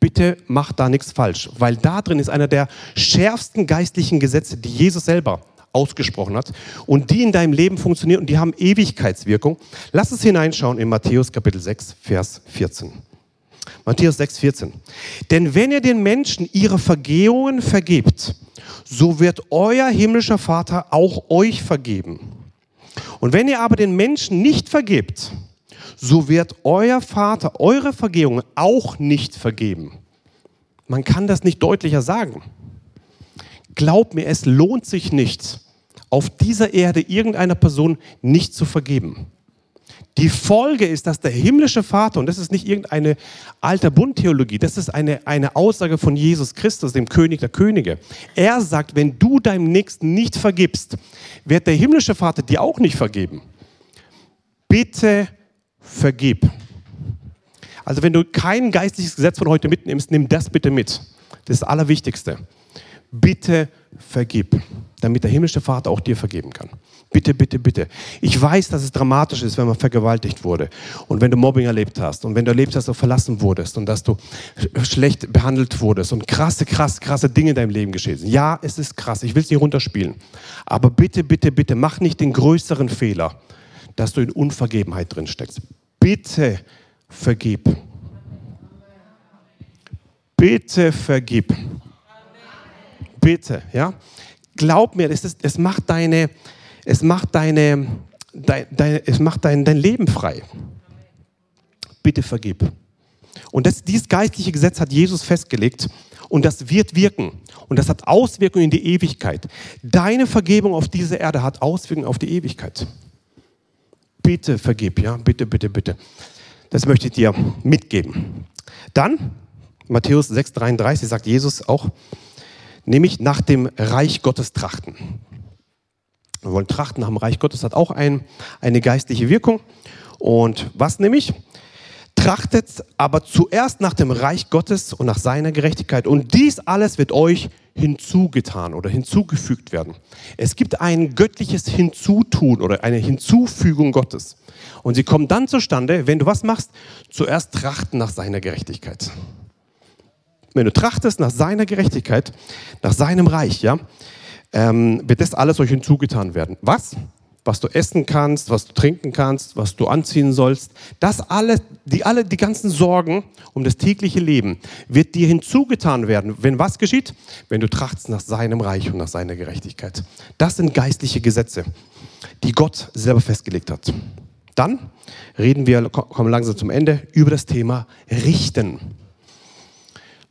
bitte mach da nichts falsch, weil da drin ist einer der schärfsten geistlichen Gesetze, die Jesus selber ausgesprochen hat und die in deinem Leben funktionieren und die haben Ewigkeitswirkung. Lass uns hineinschauen in Matthäus Kapitel 6, Vers 14. Matthäus 6, 14. Denn wenn ihr den Menschen ihre Vergehungen vergebt, so wird euer himmlischer Vater auch euch vergeben. Und wenn ihr aber den Menschen nicht vergebt, so wird euer Vater eure Vergehungen auch nicht vergeben. Man kann das nicht deutlicher sagen. Glaub mir, es lohnt sich nicht, auf dieser Erde irgendeiner Person nicht zu vergeben. Die Folge ist, dass der himmlische Vater, und das ist nicht irgendeine alter Bundtheologie, das ist eine, eine Aussage von Jesus Christus, dem König der Könige. Er sagt, wenn du deinem Nächsten nicht vergibst, wird der himmlische Vater dir auch nicht vergeben. Bitte vergib. Also wenn du kein geistliches Gesetz von heute mitnimmst, nimm das bitte mit. Das ist das Allerwichtigste. Bitte vergib, damit der himmlische Vater auch dir vergeben kann. Bitte, bitte, bitte. Ich weiß, dass es dramatisch ist, wenn man vergewaltigt wurde und wenn du Mobbing erlebt hast und wenn du erlebt hast, dass du verlassen wurdest und dass du schlecht behandelt wurdest und krasse, krasse, krasse Dinge in deinem Leben geschehen sind. Ja, es ist krass. Ich will es nicht runterspielen. Aber bitte, bitte, bitte, mach nicht den größeren Fehler, dass du in Unvergebenheit drin steckst. Bitte vergib. Bitte vergib. Bitte, ja. Glaub mir, es, ist, es macht deine es macht, deine, dein, dein, es macht dein, dein Leben frei. Bitte vergib. Und das, dieses geistliche Gesetz hat Jesus festgelegt und das wird wirken. Und das hat Auswirkungen in die Ewigkeit. Deine Vergebung auf dieser Erde hat Auswirkungen auf die Ewigkeit. Bitte vergib, ja, bitte, bitte, bitte. Das möchte ich dir mitgeben. Dann, Matthäus 6,33 sagt Jesus auch, nämlich nach dem Reich Gottes trachten. Wir wollen trachten nach dem Reich Gottes, hat auch ein, eine geistliche Wirkung. Und was nämlich? Trachtet aber zuerst nach dem Reich Gottes und nach seiner Gerechtigkeit. Und dies alles wird euch hinzugetan oder hinzugefügt werden. Es gibt ein göttliches Hinzutun oder eine Hinzufügung Gottes. Und sie kommen dann zustande, wenn du was machst, zuerst trachten nach seiner Gerechtigkeit. Wenn du trachtest nach seiner Gerechtigkeit, nach seinem Reich, ja, ähm, wird das alles euch hinzugetan werden. Was? Was du essen kannst, was du trinken kannst, was du anziehen sollst, das alles, die, alle, die ganzen Sorgen um das tägliche Leben wird dir hinzugetan werden. Wenn was geschieht? Wenn du trachtest nach seinem Reich und nach seiner Gerechtigkeit. Das sind geistliche Gesetze, die Gott selber festgelegt hat. Dann reden wir, kommen langsam zum Ende, über das Thema Richten.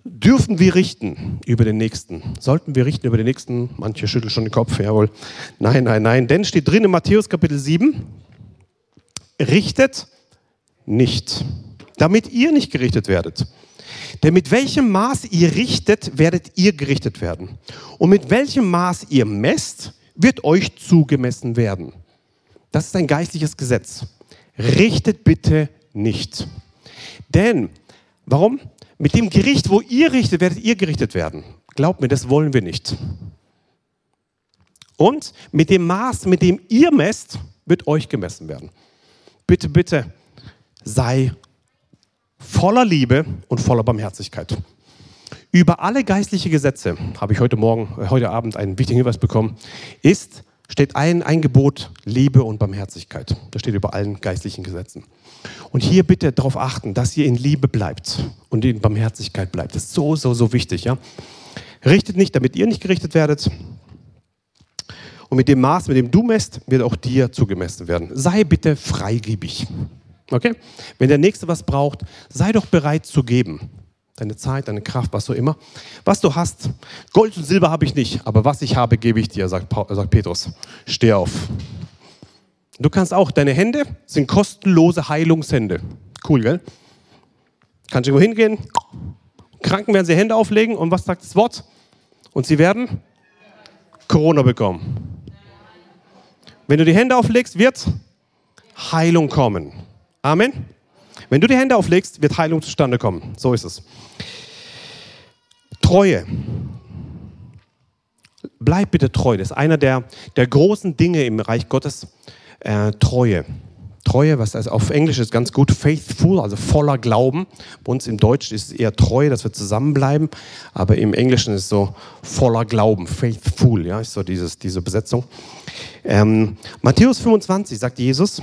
Dürfen wir richten über den Nächsten? Sollten wir richten über den Nächsten? Manche schütteln schon den Kopf, jawohl. Nein, nein, nein. Denn steht drin in Matthäus Kapitel 7, richtet nicht, damit ihr nicht gerichtet werdet. Denn mit welchem Maß ihr richtet, werdet ihr gerichtet werden. Und mit welchem Maß ihr messt, wird euch zugemessen werden. Das ist ein geistliches Gesetz. Richtet bitte nicht. Denn, warum? Mit dem Gericht, wo ihr richtet, werdet ihr gerichtet werden. Glaubt mir, das wollen wir nicht. Und mit dem Maß, mit dem ihr messt, wird euch gemessen werden. Bitte, bitte, sei voller Liebe und voller Barmherzigkeit. Über alle geistlichen Gesetze, habe ich heute Morgen, heute Abend einen wichtigen Hinweis bekommen, ist, steht ein, ein Gebot Liebe und Barmherzigkeit. Das steht über allen geistlichen Gesetzen. Und hier bitte darauf achten, dass ihr in Liebe bleibt und in Barmherzigkeit bleibt. Das ist so, so, so wichtig. Ja? Richtet nicht, damit ihr nicht gerichtet werdet. Und mit dem Maß, mit dem du messt, wird auch dir zugemessen werden. Sei bitte freigebig. Okay? Wenn der Nächste was braucht, sei doch bereit zu geben. Deine Zeit, deine Kraft, was so immer. Was du hast, Gold und Silber habe ich nicht, aber was ich habe, gebe ich dir, sagt, sagt Petrus. Steh auf. Du kannst auch, deine Hände sind kostenlose Heilungshände. Cool, gell? Kannst du irgendwo hingehen, Kranken werden sie Hände auflegen und was sagt das Wort? Und sie werden Corona bekommen. Wenn du die Hände auflegst, wird Heilung kommen. Amen. Wenn du die Hände auflegst, wird Heilung zustande kommen. So ist es. Treue. Bleib bitte treu. Das ist einer der, der großen Dinge im Reich Gottes äh, Treue. Treue, was also auf Englisch ist ganz gut, faithful, also voller Glauben. Bei uns im Deutsch ist es eher Treue, dass wir zusammenbleiben, aber im Englischen ist es so voller Glauben, faithful, ja, ist so dieses, diese Besetzung. Ähm, Matthäus 25 sagt Jesus,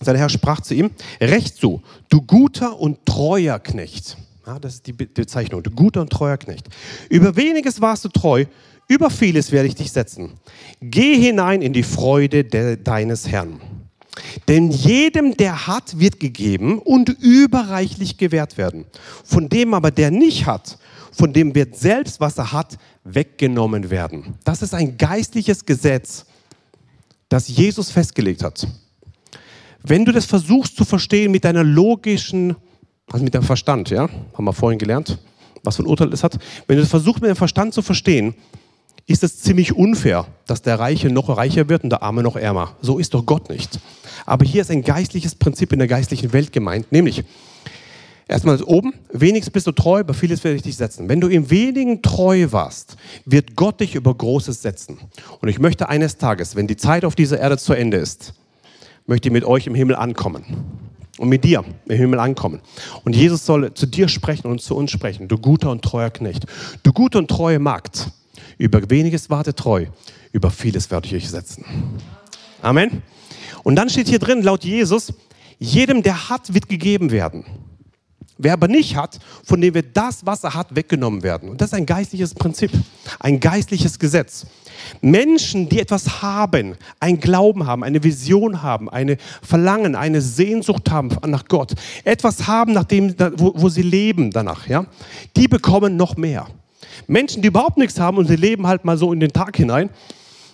sein Herr sprach zu ihm, recht so, du guter und treuer Knecht. Ja, das ist die Bezeichnung, du guter und treuer Knecht. Über weniges warst du treu, über vieles werde ich dich setzen. Geh hinein in die Freude de, deines Herrn. Denn jedem, der hat, wird gegeben und überreichlich gewährt werden. Von dem aber, der nicht hat, von dem wird selbst, was er hat, weggenommen werden. Das ist ein geistliches Gesetz, das Jesus festgelegt hat. Wenn du das versuchst zu verstehen mit deiner logischen, also mit deinem Verstand, ja, haben wir vorhin gelernt, was für ein Urteil es hat. Wenn du das versuchst mit dem Verstand zu verstehen, ist es ziemlich unfair, dass der Reiche noch reicher wird und der Arme noch ärmer. So ist doch Gott nicht. Aber hier ist ein geistliches Prinzip in der geistlichen Welt gemeint, nämlich Erstmal oben, wenigstens bist du treu, über vieles werde ich dich setzen. Wenn du im wenigen treu warst, wird Gott dich über Großes setzen. Und ich möchte eines Tages, wenn die Zeit auf dieser Erde zu Ende ist, möchte ich mit euch im Himmel ankommen. Und mit dir im Himmel ankommen. Und Jesus soll zu dir sprechen und zu uns sprechen. Du guter und treuer Knecht. Du gute und treue Magd. Über weniges warte treu. Über vieles werde ich euch setzen. Amen. Und dann steht hier drin, laut Jesus, jedem, der hat, wird gegeben werden. Wer aber nicht hat, von dem wird das, was er hat, weggenommen werden. Und das ist ein geistliches Prinzip, ein geistliches Gesetz. Menschen, die etwas haben, ein Glauben haben, eine Vision haben, eine Verlangen, eine Sehnsucht haben nach Gott, etwas haben, nach dem, wo, wo sie leben danach, ja, die bekommen noch mehr. Menschen, die überhaupt nichts haben und sie leben halt mal so in den Tag hinein,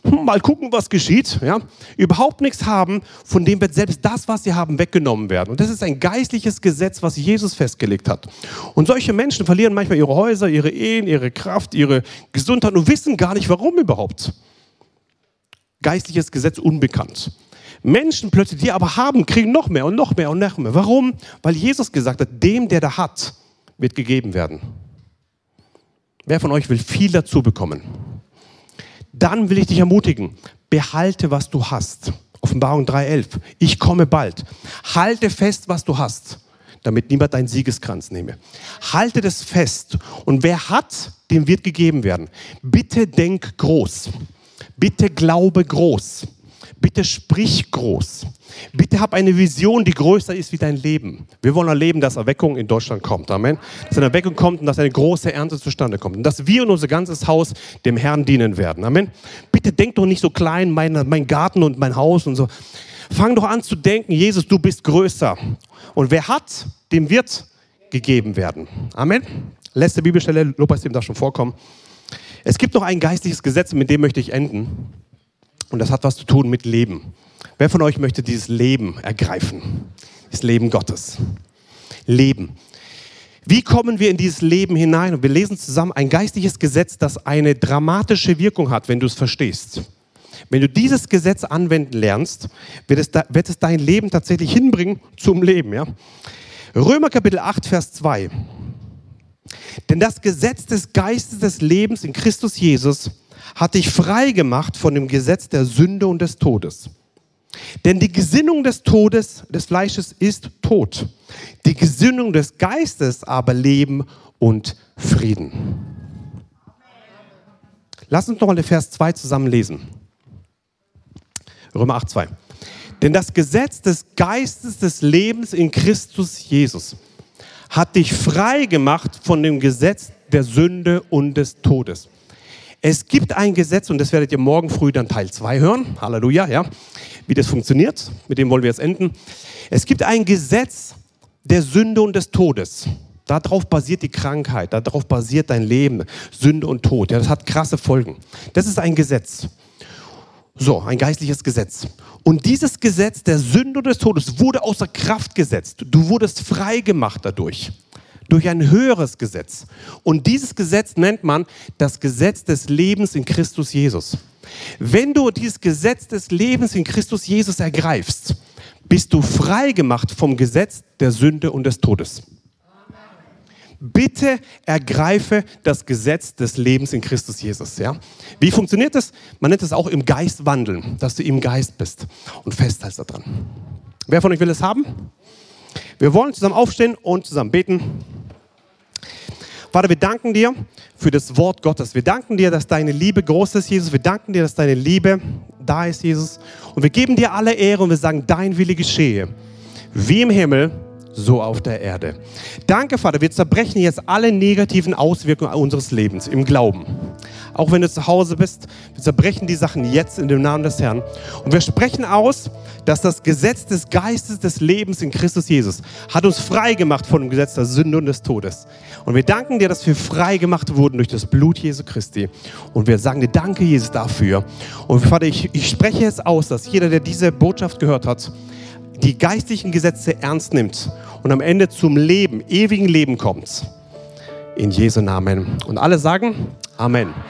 hm, mal gucken, was geschieht, ja, überhaupt nichts haben, von dem wird selbst das, was sie haben, weggenommen werden. Und das ist ein geistliches Gesetz, was Jesus festgelegt hat. Und solche Menschen verlieren manchmal ihre Häuser, ihre Ehen, ihre Kraft, ihre Gesundheit und wissen gar nicht, warum überhaupt. Geistliches Gesetz unbekannt. Menschen plötzlich, die aber haben, kriegen noch mehr und noch mehr und noch mehr. Warum? Weil Jesus gesagt hat, dem, der da hat, wird gegeben werden. Wer von euch will viel dazu bekommen? dann will ich dich ermutigen, behalte, was du hast. Offenbarung 3.11. Ich komme bald. Halte fest, was du hast, damit niemand deinen Siegeskranz nehme. Halte das fest. Und wer hat, dem wird gegeben werden. Bitte denk groß. Bitte glaube groß. Bitte sprich groß. Bitte hab eine Vision, die größer ist wie dein Leben. Wir wollen erleben, dass Erweckung in Deutschland kommt. Amen. Dass eine Erweckung kommt und dass eine große Ernte zustande kommt. Und dass wir und unser ganzes Haus dem Herrn dienen werden. Amen. Bitte denk doch nicht so klein, mein, mein Garten und mein Haus und so. Fang doch an zu denken, Jesus, du bist größer. Und wer hat, dem wird gegeben werden. Amen. Letzte Bibelstelle, Lobpreisteam darf schon vorkommen. Es gibt noch ein geistliches Gesetz, mit dem möchte ich enden. Und das hat was zu tun mit Leben. Wer von euch möchte dieses Leben ergreifen? Das Leben Gottes. Leben. Wie kommen wir in dieses Leben hinein? Und wir lesen zusammen ein geistliches Gesetz, das eine dramatische Wirkung hat, wenn du es verstehst. Wenn du dieses Gesetz anwenden lernst, wird es, da, wird es dein Leben tatsächlich hinbringen zum Leben. Ja? Römer Kapitel 8, Vers 2. Denn das Gesetz des Geistes des Lebens in Christus Jesus hat dich frei gemacht von dem Gesetz der Sünde und des Todes. Denn die Gesinnung des Todes, des Fleisches ist Tod. Die Gesinnung des Geistes aber Leben und Frieden. Lass uns noch mal den Vers 2 zusammen lesen. Römer 8, 2. Denn das Gesetz des Geistes des Lebens in Christus Jesus hat dich frei gemacht von dem Gesetz der Sünde und des Todes. Es gibt ein Gesetz, und das werdet ihr morgen früh dann Teil 2 hören. Halleluja, ja. Wie das funktioniert, mit dem wollen wir jetzt enden. Es gibt ein Gesetz der Sünde und des Todes. Darauf basiert die Krankheit, darauf basiert dein Leben, Sünde und Tod. Ja, das hat krasse Folgen. Das ist ein Gesetz. So, ein geistliches Gesetz. Und dieses Gesetz der Sünde und des Todes wurde außer Kraft gesetzt. Du wurdest frei gemacht dadurch durch ein höheres Gesetz. Und dieses Gesetz nennt man das Gesetz des Lebens in Christus Jesus. Wenn du dieses Gesetz des Lebens in Christus Jesus ergreifst, bist du frei gemacht vom Gesetz der Sünde und des Todes. Bitte ergreife das Gesetz des Lebens in Christus Jesus. Ja? Wie funktioniert das? Man nennt es auch im Geist wandeln, dass du im Geist bist und festhältst daran. Wer von euch will es haben? Wir wollen zusammen aufstehen und zusammen beten. Vater, wir danken dir für das Wort Gottes. Wir danken dir, dass deine Liebe groß ist, Jesus. Wir danken dir, dass deine Liebe da ist, Jesus. Und wir geben dir alle Ehre und wir sagen, dein Wille geschehe, wie im Himmel, so auf der Erde. Danke, Vater. Wir zerbrechen jetzt alle negativen Auswirkungen unseres Lebens im Glauben. Auch wenn du zu Hause bist, wir zerbrechen die Sachen jetzt in dem Namen des Herrn. Und wir sprechen aus, dass das Gesetz des Geistes des Lebens in Christus Jesus hat uns frei gemacht von dem Gesetz der Sünde und des Todes. Und wir danken dir, dass wir frei gemacht wurden durch das Blut Jesu Christi. Und wir sagen dir Danke, Jesus, dafür. Und Vater, ich, ich spreche jetzt aus, dass jeder, der diese Botschaft gehört hat, die geistlichen Gesetze ernst nimmt und am Ende zum Leben, ewigen Leben kommt. In Jesu Namen. Und alle sagen Amen.